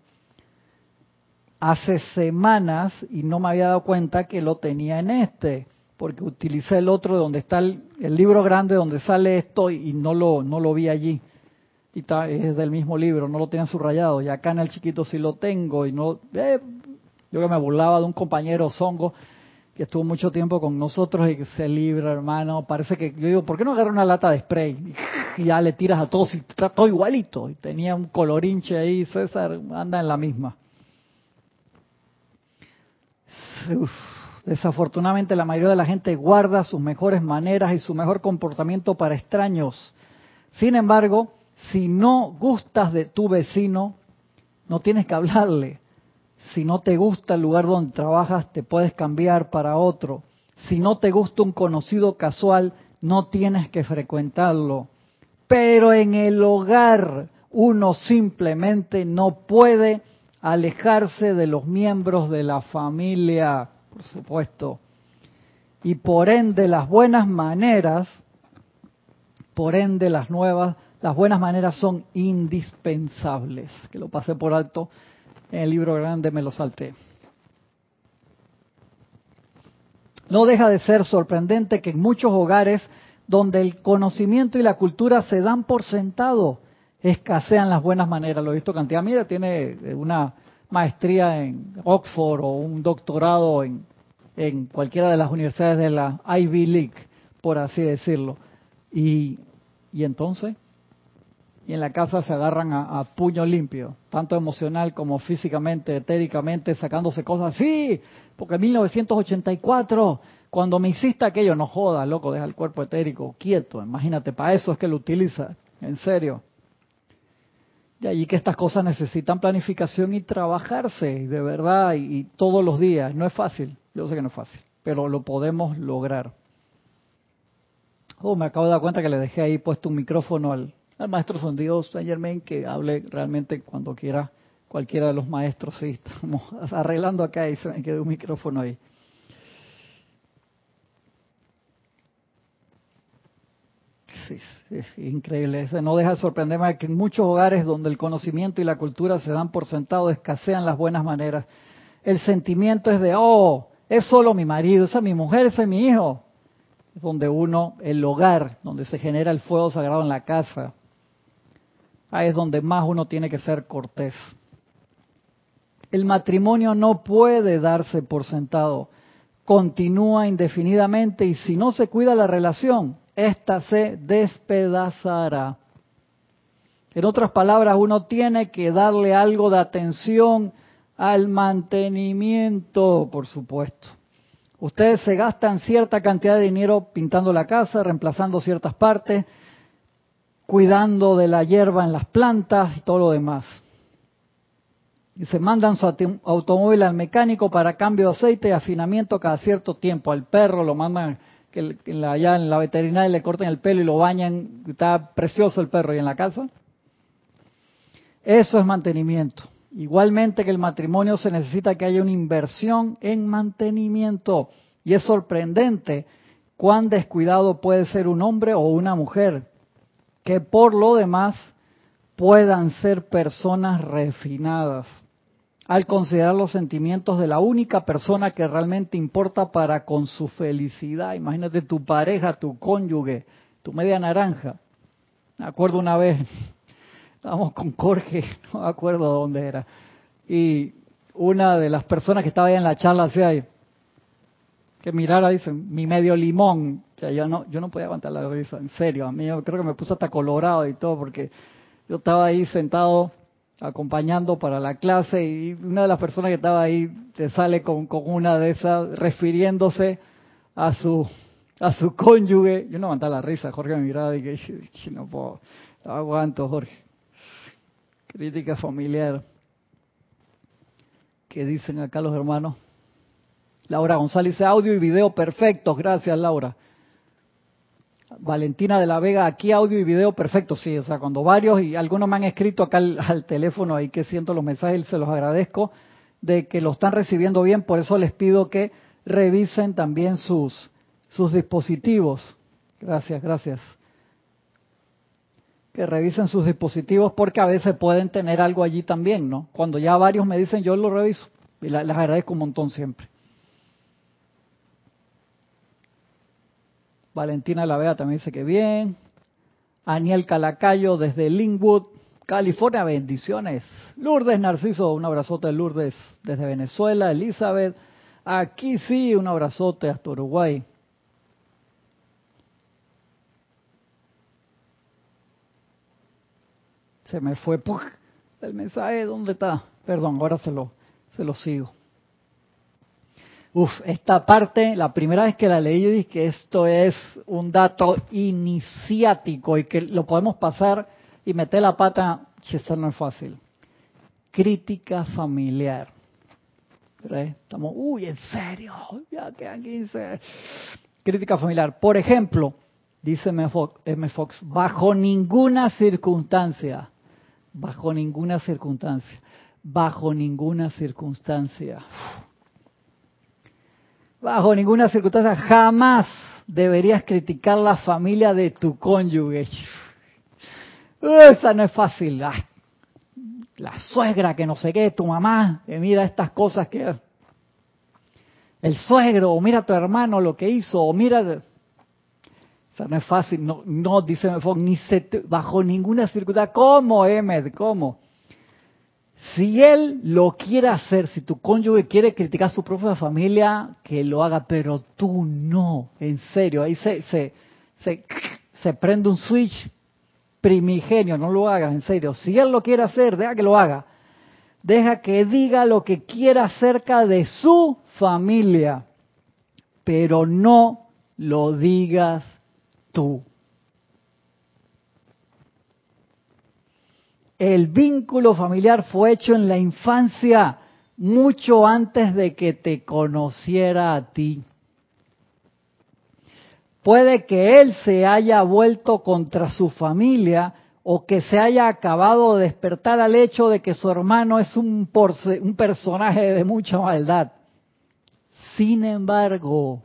S1: hace semanas y no me había dado cuenta que lo tenía en este, porque utilicé el otro donde está el, el libro grande donde sale esto y no lo, no lo vi allí y es del mismo libro, no lo tenían subrayado, y acá en el chiquito sí lo tengo, y no, eh, yo que me burlaba de un compañero zongo que estuvo mucho tiempo con nosotros y que ese libro, hermano, parece que, yo digo, ¿por qué no agarra una lata de spray? Y ya le tiras a todos y está todo igualito, y tenía un colorinche ahí, César anda en la misma. Desafortunadamente la mayoría de la gente guarda sus mejores maneras y su mejor comportamiento para extraños. Sin embargo, si no gustas de tu vecino, no tienes que hablarle. Si no te gusta el lugar donde trabajas, te puedes cambiar para otro. Si no te gusta un conocido casual, no tienes que frecuentarlo. Pero en el hogar uno simplemente no puede alejarse de los miembros de la familia, por supuesto. Y por ende las buenas maneras, por ende las nuevas las buenas maneras son indispensables, que lo pasé por alto en el libro grande, me lo salté. No deja de ser sorprendente que en muchos hogares donde el conocimiento y la cultura se dan por sentado, escasean las buenas maneras. Lo he visto cantidad. Mira, tiene una maestría en Oxford o un doctorado en, en cualquiera de las universidades de la Ivy League, por así decirlo. Y, y entonces, y en la casa se agarran a, puño limpio, tanto emocional como físicamente, etéricamente, sacándose cosas así, porque en 1984, cuando me hiciste aquello, no joda, loco, deja el cuerpo etérico quieto, imagínate, para eso es que lo utiliza, en serio. De allí que estas cosas necesitan planificación y trabajarse, de verdad, y, todos los días. No es fácil, yo sé que no es fácil, pero lo podemos lograr. Oh, me acabo de dar cuenta que le dejé ahí puesto un micrófono al, al maestro Sondido Saint Germain que hable realmente cuando quiera cualquiera de los maestros. Sí, estamos arreglando acá y se me quedó un micrófono ahí. Es increíble. No deja de sorprenderme que en muchos hogares donde el conocimiento y la cultura se dan por sentado, escasean las buenas maneras. El sentimiento es de, oh, es solo mi marido, esa es mi mujer, ese es mi hijo. Es donde uno, el hogar, donde se genera el fuego sagrado en la casa, Ahí es donde más uno tiene que ser cortés. El matrimonio no puede darse por sentado, continúa indefinidamente y si no se cuida la relación, esta se despedazará. En otras palabras, uno tiene que darle algo de atención al mantenimiento, por supuesto. Ustedes se gastan cierta cantidad de dinero pintando la casa, reemplazando ciertas partes, cuidando de la hierba en las plantas y todo lo demás. Y se mandan su automóvil al mecánico para cambio de aceite y afinamiento cada cierto tiempo. Al perro lo mandan que allá en la veterinaria le corten el pelo y lo bañan. Está precioso el perro y en la casa. Eso es mantenimiento. Igualmente que el matrimonio se necesita que haya una inversión en mantenimiento. Y es sorprendente cuán descuidado puede ser un hombre o una mujer, que por lo demás puedan ser personas refinadas al considerar los sentimientos de la única persona que realmente importa para con su felicidad. Imagínate tu pareja, tu cónyuge, tu media naranja. Me acuerdo una vez, estábamos con Jorge, no me acuerdo dónde era, y una de las personas que estaba ahí en la charla hacía que mirara, dice, mi medio limón. O sea, yo no, yo no podía aguantar la risa, en serio. A yo creo que me puso hasta colorado y todo, porque yo estaba ahí sentado acompañando para la clase y una de las personas que estaba ahí te sale con, con una de esas refiriéndose a su a su cónyuge. Yo no aguantaba la risa, Jorge me miraba y que no puedo, no aguanto, Jorge. Crítica familiar. ¿Qué dicen acá los hermanos? Laura González dice audio y video perfectos. Gracias, Laura. Valentina de la Vega, aquí audio y video perfecto, sí, o sea, cuando varios y algunos me han escrito acá al, teléfono ahí que siento los mensajes, se los agradezco, de que lo están recibiendo bien, por eso les pido que revisen también sus, sus dispositivos. Gracias, gracias. Que revisen sus dispositivos porque a veces pueden tener algo allí también, ¿no? Cuando ya varios me dicen, yo lo reviso y les agradezco un montón siempre. Valentina Lavea también dice que bien. Aniel Calacayo desde Linwood, California, bendiciones. Lourdes Narciso, un abrazote de Lourdes desde Venezuela. Elizabeth, aquí sí, un abrazote hasta Uruguay. Se me fue el mensaje, ¿dónde está? Perdón, ahora se lo, se lo sigo. Uf, esta parte, la primera vez que la leí, yo dije que esto es un dato iniciático y que lo podemos pasar y meter la pata, esto no es fácil. Crítica familiar. Estamos, uy, en serio, ya quedan 15. Crítica familiar. Por ejemplo, dice M. Fox, bajo ninguna circunstancia, bajo ninguna circunstancia, bajo ninguna circunstancia bajo ninguna circunstancia, jamás deberías criticar la familia de tu cónyuge. Esa no es fácil. la suegra que no sé qué, tu mamá, que mira estas cosas que... El suegro, o mira a tu hermano lo que hizo, o mira... Esa no es fácil, no, no dice ni bajo ninguna circunstancia. ¿Cómo, Emmed? ¿Cómo? Si él lo quiere hacer, si tu cónyuge quiere criticar a su propia familia, que lo haga, pero tú no, en serio, ahí se, se, se, prende un switch primigenio, no lo hagas, en serio. Si él lo quiere hacer, deja que lo haga. Deja que diga lo que quiera acerca de su familia, pero no lo digas tú. El vínculo familiar fue hecho en la infancia, mucho antes de que te conociera a ti. Puede que él se haya vuelto contra su familia o que se haya acabado de despertar al hecho de que su hermano es un, un personaje de mucha maldad. Sin embargo,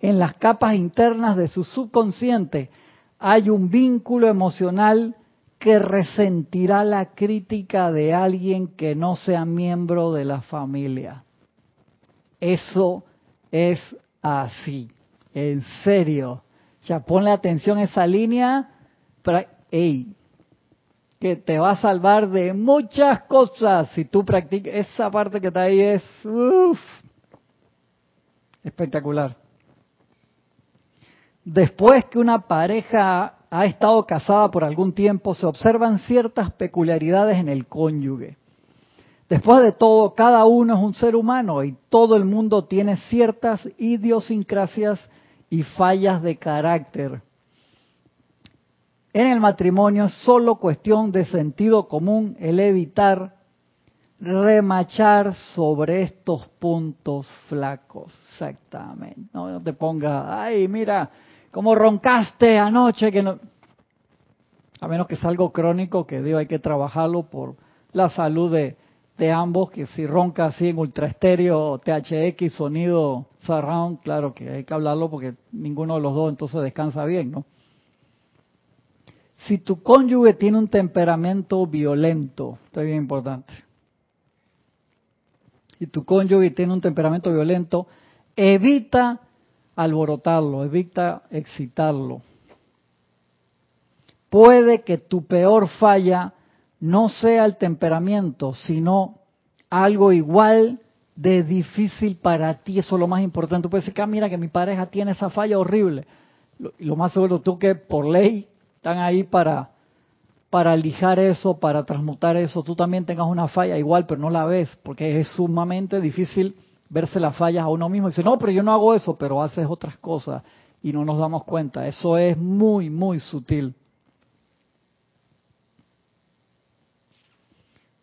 S1: en las capas internas de su subconsciente hay un vínculo emocional que resentirá la crítica de alguien que no sea miembro de la familia. Eso es así, en serio. Ya ponle atención a esa línea, pero, que te va a salvar de muchas cosas si tú practicas. Esa parte que está ahí es espectacular. Después que una pareja ha estado casada por algún tiempo, se observan ciertas peculiaridades en el cónyuge. Después de todo, cada uno es un ser humano y todo el mundo tiene ciertas idiosincrasias y fallas de carácter. En el matrimonio es solo cuestión de sentido común el evitar remachar sobre estos puntos flacos. Exactamente. No, te ponga, ay, mira, cómo roncaste anoche, que no. A menos que sea algo crónico, que digo, hay que trabajarlo por la salud de, de ambos, que si ronca así en ultra estéreo, THX, sonido surround, claro que hay que hablarlo porque ninguno de los dos entonces descansa bien, ¿no? Si tu cónyuge tiene un temperamento violento, esto es bien importante. Si tu cónyuge tiene un temperamento violento, evita alborotarlo, evita excitarlo. Puede que tu peor falla no sea el temperamento, sino algo igual de difícil para ti. Eso es lo más importante. puedes decir, ah, mira que mi pareja tiene esa falla horrible. Lo, lo más seguro tú que por ley están ahí para, para lijar eso, para transmutar eso. Tú también tengas una falla igual, pero no la ves, porque es sumamente difícil verse las fallas a uno mismo. Y dice, no, pero yo no hago eso, pero haces otras cosas y no nos damos cuenta. Eso es muy, muy sutil.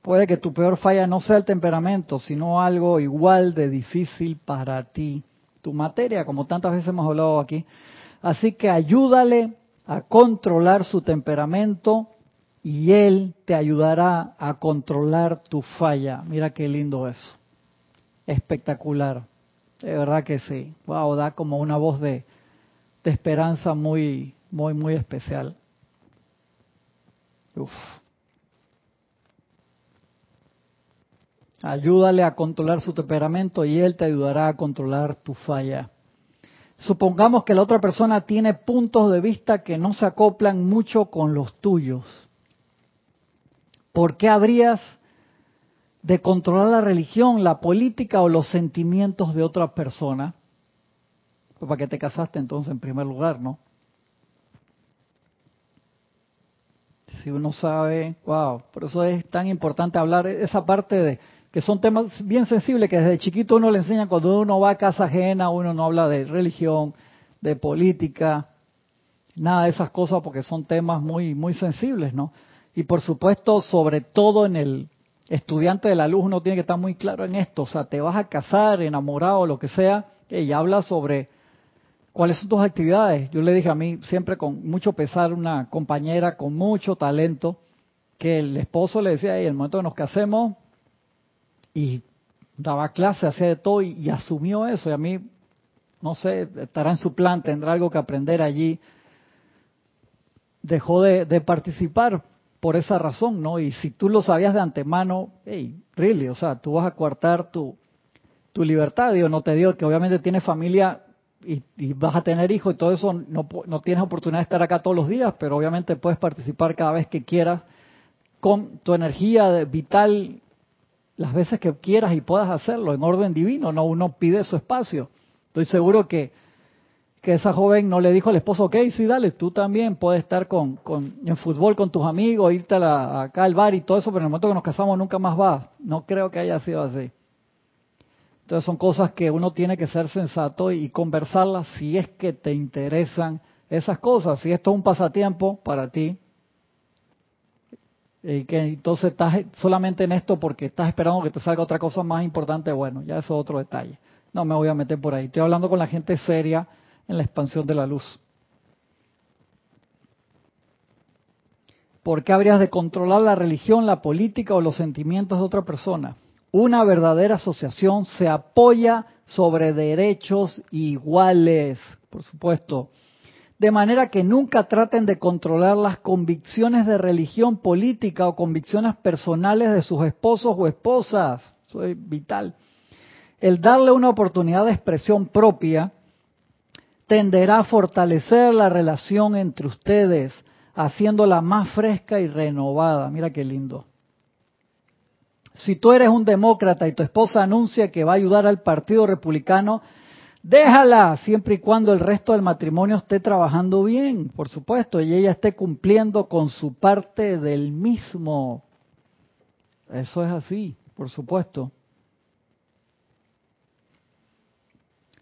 S1: Puede que tu peor falla no sea el temperamento, sino algo igual de difícil para ti. Tu materia, como tantas veces hemos hablado aquí. Así que ayúdale a controlar su temperamento y él te ayudará a controlar tu falla. Mira qué lindo eso. Espectacular. De verdad que sí. Wow, da como una voz de, de esperanza muy, muy, muy especial. Uf. Ayúdale a controlar su temperamento y él te ayudará a controlar tu falla. Supongamos que la otra persona tiene puntos de vista que no se acoplan mucho con los tuyos. ¿Por qué habrías de controlar la religión, la política o los sentimientos de otra persona? Para qué te casaste entonces en primer lugar, ¿no? Si uno sabe, wow, por eso es tan importante hablar esa parte de que son temas bien sensibles que desde chiquito uno le enseña cuando uno va a casa ajena, uno no habla de religión, de política, nada de esas cosas porque son temas muy muy sensibles, ¿no? Y por supuesto, sobre todo en el estudiante de la luz, uno tiene que estar muy claro en esto, o sea, te vas a casar, enamorado, lo que sea, y habla sobre cuáles son tus actividades. Yo le dije a mí, siempre con mucho pesar, una compañera con mucho talento, que el esposo le decía, en el momento que nos casemos, y daba clase, hacía de todo y, asumió eso. Y a mí, no sé, estará en su plan, tendrá algo que aprender allí. Dejó de, participar por esa razón, ¿no? Y si tú lo sabías de antemano, hey, really, o sea, tú vas a coartar tu, tu libertad. Digo, no te digo que obviamente tienes familia y, y, vas a tener hijos y todo eso, no, no tienes oportunidad de estar acá todos los días, pero obviamente puedes participar cada vez que quieras con tu energía vital las veces que quieras y puedas hacerlo en orden divino, no uno pide su espacio. Estoy seguro que, que esa joven no le dijo al esposo, ok, sí, dale, tú también puedes estar con, en fútbol con tus amigos, irte a acá al bar y todo eso, pero en el momento que nos casamos nunca más va. No creo que haya sido así. Entonces son cosas que uno tiene que ser sensato y conversarlas si es que te interesan esas cosas. Si esto es un pasatiempo para ti, y que entonces estás solamente en esto porque estás esperando que te salga otra cosa más importante, bueno, ya eso es otro detalle. No me voy a meter por ahí. Estoy hablando con la gente seria en la expansión de la luz. ¿Por qué habrías de controlar la religión, la política o los sentimientos de otra persona? Una verdadera asociación se apoya sobre derechos iguales, por supuesto de manera que nunca traten de controlar las convicciones de religión política o convicciones personales de sus esposos o esposas. Eso es vital. El darle una oportunidad de expresión propia tenderá a fortalecer la relación entre ustedes, haciéndola más fresca y renovada. Mira qué lindo. Si tú eres un demócrata y tu esposa anuncia que va a ayudar al Partido Republicano, Déjala siempre y cuando el resto del matrimonio esté trabajando bien, por supuesto, y ella esté cumpliendo con su parte del mismo. Eso es así, por supuesto.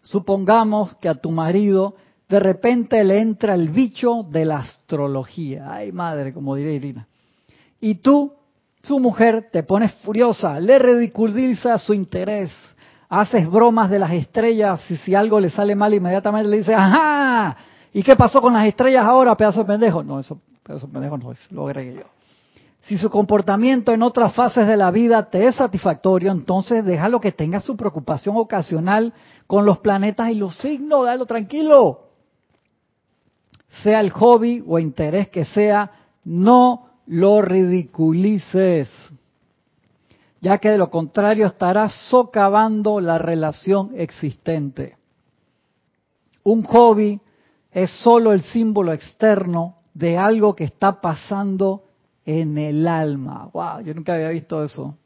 S1: Supongamos que a tu marido de repente le entra el bicho de la astrología. Ay, madre, como diría Irina. Y tú, su mujer, te pones furiosa, le ridiculiza su interés, haces bromas de las estrellas y si algo le sale mal inmediatamente le dices, ¡ajá! ¿Y qué pasó con las estrellas ahora, pedazo de pendejo? No, eso, pedazo de pendejo no es, lo agregué yo. Si su comportamiento en otras fases de la vida te es satisfactorio, entonces déjalo que tenga su preocupación ocasional con los planetas y los signos, déjalo tranquilo. Sea el hobby o interés que sea, no lo ridiculices ya que de lo contrario estarás socavando la relación existente. Un hobby es solo el símbolo externo de algo que está pasando en el alma. Wow, yo nunca había visto eso.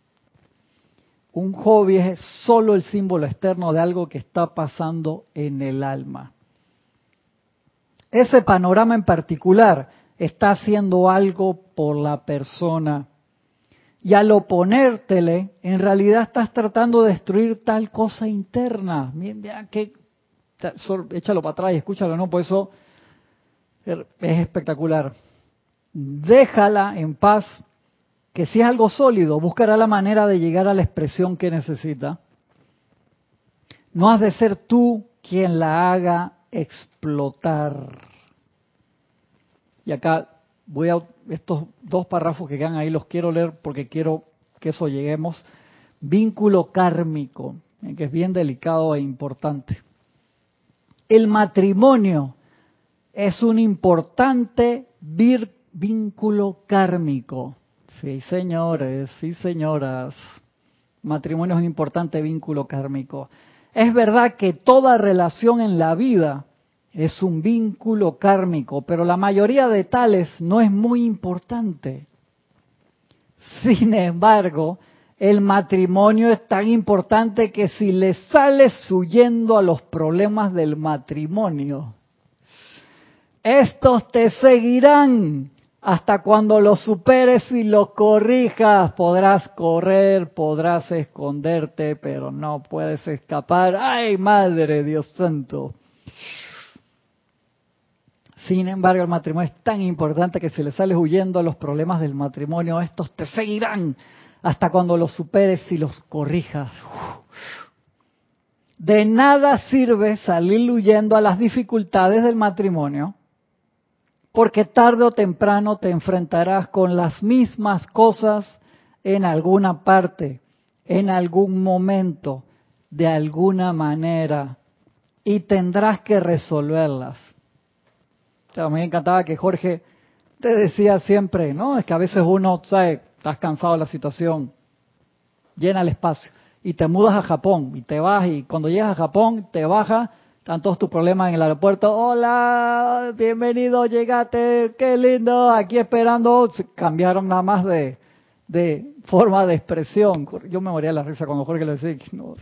S1: Un hobby es solo el símbolo externo de algo que está pasando en el alma. Ese panorama en particular está haciendo algo por la persona y al oponértele, en realidad estás tratando de destruir tal cosa interna. Mira que échalo para atrás y escúchalo, ¿no? Por eso es espectacular. Déjala en paz, que si es algo sólido, buscará la manera de llegar a la expresión que necesita. No has de ser tú quien la haga explotar. Y acá voy a estos dos párrafos que quedan ahí los quiero leer porque quiero que eso lleguemos. Vínculo kármico, que es bien delicado e importante. El matrimonio es un importante vínculo kármico. Sí, señores, sí, señoras. Matrimonio es un importante vínculo kármico. Es verdad que toda relación en la vida es un vínculo kármico, pero la mayoría de tales no es muy importante. Sin embargo, el matrimonio es tan importante que si le sales huyendo a los problemas del matrimonio, estos te seguirán hasta cuando los superes y los corrijas. Podrás correr, podrás esconderte, pero no puedes escapar. ¡Ay, Madre Dios Santo! Sin embargo, el matrimonio es tan importante que si le sales huyendo a los problemas del matrimonio, estos te seguirán hasta cuando los superes y los corrijas. De nada sirve salir huyendo a las dificultades del matrimonio, porque tarde o temprano te enfrentarás con las mismas cosas en alguna parte, en algún momento, de alguna manera, y tendrás que resolverlas. A mí me encantaba que Jorge te decía siempre, ¿no? Es que a veces uno, ¿sabes? Estás cansado de la situación, llena el espacio y te mudas a Japón y te vas y cuando llegas a Japón te bajas, están todos tus problemas en el aeropuerto. Hola, bienvenido, llegate, qué lindo, aquí esperando. cambiaron nada más de, forma de expresión. Yo me moría la risa cuando Jorge le decía, no.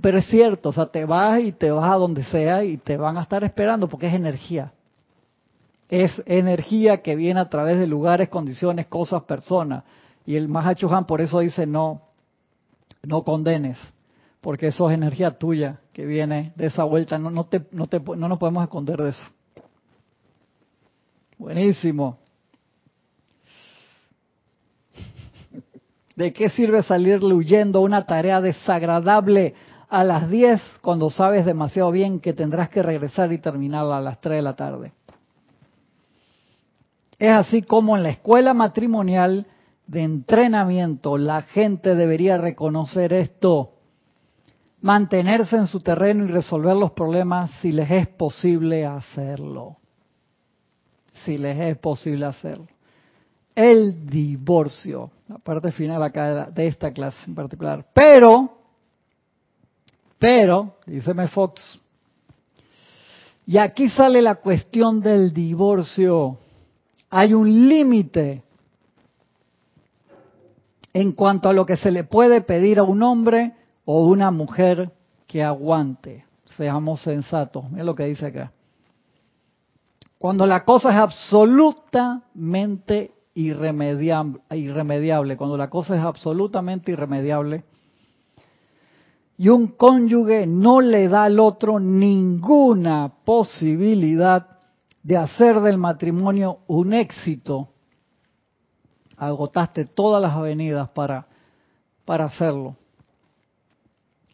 S1: pero es cierto, o sea, te vas y te vas a donde sea y te van a estar esperando porque es energía es energía que viene a través de lugares, condiciones, cosas, personas. Y el Mahacho Han por eso dice no, no condenes, porque eso es energía tuya que viene de esa vuelta. No, no, te, no, te, no nos podemos esconder de eso. Buenísimo. ¿De qué sirve salir huyendo una tarea desagradable a las 10 cuando sabes demasiado bien que tendrás que regresar y terminarla a las 3 de la tarde? Es así como en la escuela matrimonial de entrenamiento la gente debería reconocer esto, mantenerse en su terreno y resolver los problemas si les es posible hacerlo. Si les es posible hacerlo. El divorcio, la parte final acá de esta clase en particular. Pero, pero, díceme Fox, y aquí sale la cuestión del divorcio hay un límite en cuanto a lo que se le puede pedir a un hombre o una mujer que aguante. seamos sensatos. Mira lo que dice acá. Cuando la cosa es absolutamente irremediable, cuando la cosa es absolutamente irremediable, y un cónyuge no le da al otro ninguna posibilidad de hacer del matrimonio un éxito, agotaste todas las avenidas para, para hacerlo.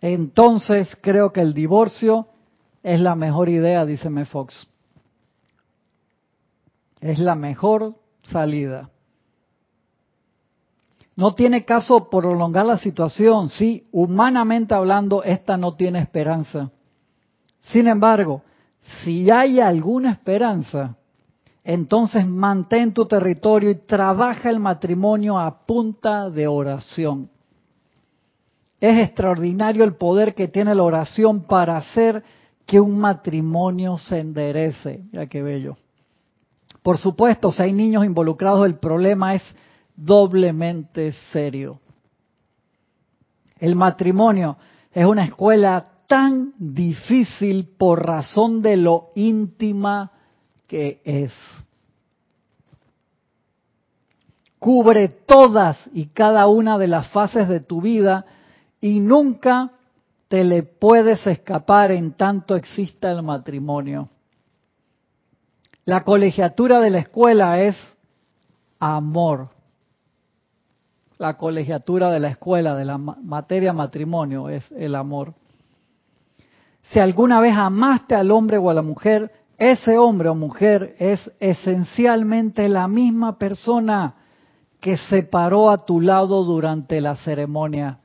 S1: Entonces creo que el divorcio es la mejor idea, dice M. Fox. Es la mejor salida. No tiene caso prolongar la situación, sí, humanamente hablando, esta no tiene esperanza. Sin embargo, si hay alguna esperanza, entonces mantén tu territorio y trabaja el matrimonio a punta de oración. Es extraordinario el poder que tiene la oración para hacer que un matrimonio se enderece. Mira qué bello. Por supuesto, si hay niños involucrados, el problema es doblemente serio. El matrimonio es una escuela tan difícil por razón de lo íntima que es. Cubre todas y cada una de las fases de tu vida y nunca te le puedes escapar en tanto exista el matrimonio. La colegiatura de la escuela es amor. La colegiatura de la escuela, de la materia matrimonio, es el amor. Si alguna vez amaste al hombre o a la mujer, ese hombre o mujer es esencialmente la misma persona que se paró a tu lado durante la ceremonia.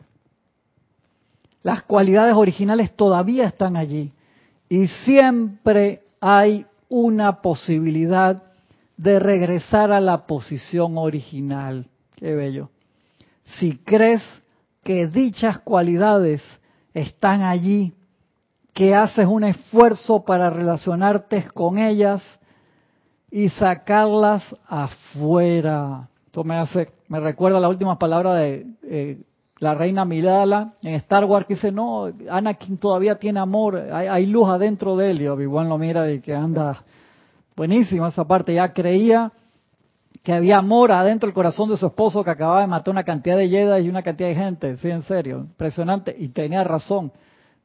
S1: Las cualidades originales todavía están allí y siempre hay una posibilidad de regresar a la posición original. Qué bello. Si crees que dichas cualidades están allí que haces un esfuerzo para relacionarte con ellas y sacarlas afuera. Esto me hace, me recuerda la última palabra de eh, la reina Milala en Star Wars que dice, no, Anakin todavía tiene amor, hay, luz adentro de él. Y Obi-Wan lo mira y que anda buenísima esa parte, ya creía que había amor adentro del corazón de su esposo que acababa de matar una cantidad de Jedi y una cantidad de gente, sí, en serio, impresionante, y tenía razón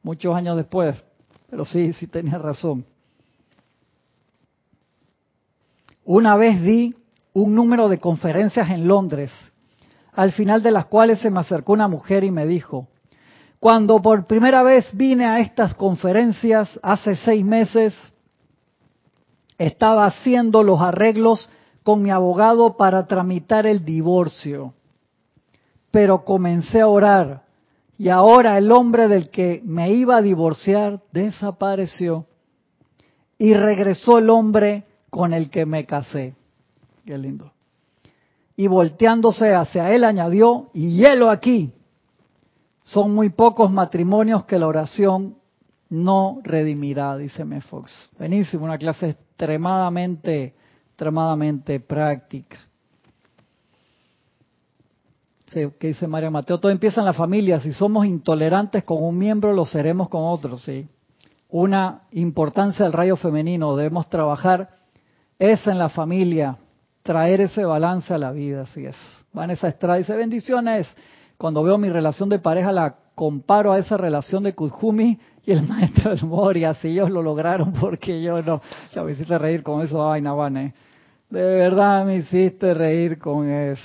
S1: muchos años después, pero sí, sí tenía razón. Una vez di un número de conferencias en Londres, al final de las cuales se me acercó una mujer y me dijo, cuando por primera vez vine a estas conferencias hace seis meses, estaba haciendo los arreglos con mi abogado para tramitar el divorcio, pero comencé a orar y ahora el hombre del que me iba a divorciar desapareció y regresó el hombre con el que me casé. Qué lindo. Y volteándose hacia él añadió, y hielo aquí, son muy pocos matrimonios que la oración no redimirá, dice Mefox. Buenísimo, una clase extremadamente, extremadamente práctica que dice María Mateo, todo empieza en la familia. Si somos intolerantes con un miembro, lo seremos con otros. ¿sí? Una importancia del rayo femenino, debemos trabajar es en la familia, traer ese balance a la vida, así es. Vanessa Estrada dice, bendiciones. Cuando veo mi relación de pareja, la comparo a esa relación de Kuzumi y el maestro del Moria. Si ellos lo lograron, porque yo no. Ya me hiciste reír con eso, vaina, Vane. De verdad me hiciste reír con eso.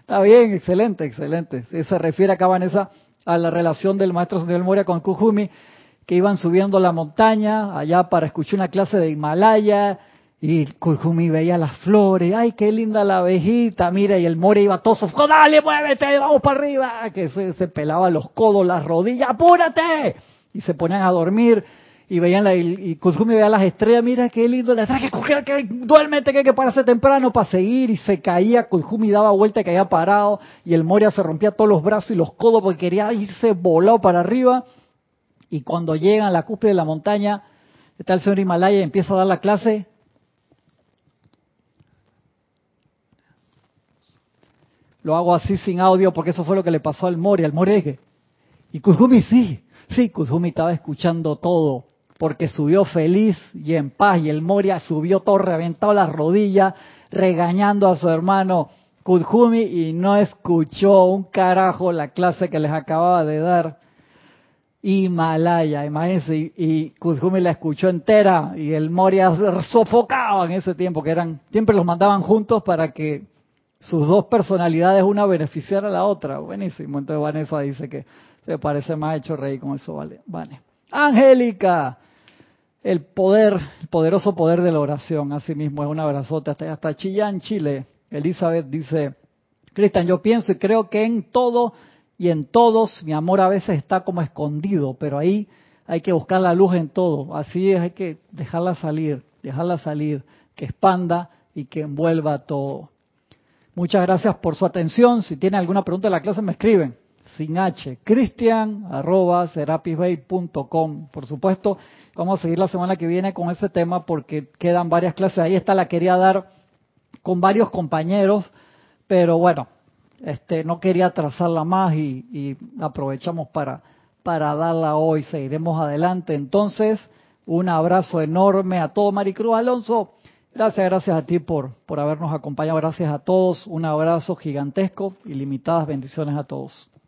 S1: Está bien, excelente, excelente. Se refiere acá, Vanessa, a la relación del maestro Señor Moria con Kujumi, que iban subiendo la montaña allá para escuchar una clase de Himalaya, y Kujumi veía las flores, ay, qué linda la abejita, mira, y el Moria iba todo dale, muévete, vamos para arriba, que se, pelaba los codos, las rodillas, apúrate, y se ponían a dormir, y veían la, y Kuzumi veía las estrellas, mira qué lindo, le traje que coger, que duérmete, que hay que pararse temprano para seguir, y se caía, Kuzumi daba vuelta caía parado, y el Moria se rompía todos los brazos y los codos porque quería irse volado para arriba, y cuando llegan a la cúspide de la montaña, está el señor Himalaya y empieza a dar la clase, lo hago así sin audio porque eso fue lo que le pasó al Moria, el Moria y Kuzumi sí, Sí, Kuzumi estaba escuchando todo, porque subió feliz y en paz, y el Moria subió todo reventado las rodillas, regañando a su hermano Kuzumi y no escuchó un carajo la clase que les acababa de dar. Himalaya, imagínense, y, y la escuchó entera y el Moria sofocaba en ese tiempo, que eran, siempre los mandaban juntos para que sus dos personalidades, una beneficiara a la otra. Buenísimo. Entonces Vanessa dice que se parece más hecho rey con eso, vale. Vale. Angélica, el poder, el poderoso poder de la oración, así mismo es un abrazote hasta, hasta Chillán, Chile. Elizabeth dice, Cristian, yo pienso y creo que en todo y en todos mi amor a veces está como escondido, pero ahí hay que buscar la luz en todo. Así es, hay que dejarla salir, dejarla salir, que expanda y que envuelva todo. Muchas gracias por su atención. Si tienen alguna pregunta de la clase, me escriben. Sin H, cristian arroba serapisbay.com. Por supuesto, vamos a seguir la semana que viene con ese tema porque quedan varias clases. Ahí está, la quería dar con varios compañeros, pero bueno, este, no quería atrasarla más y, y aprovechamos para darla hoy. Seguiremos adelante. Entonces, un abrazo enorme a todo Maricruz Alonso. Gracias, gracias a ti por, por habernos acompañado. Gracias a todos. Un abrazo gigantesco y limitadas bendiciones a todos.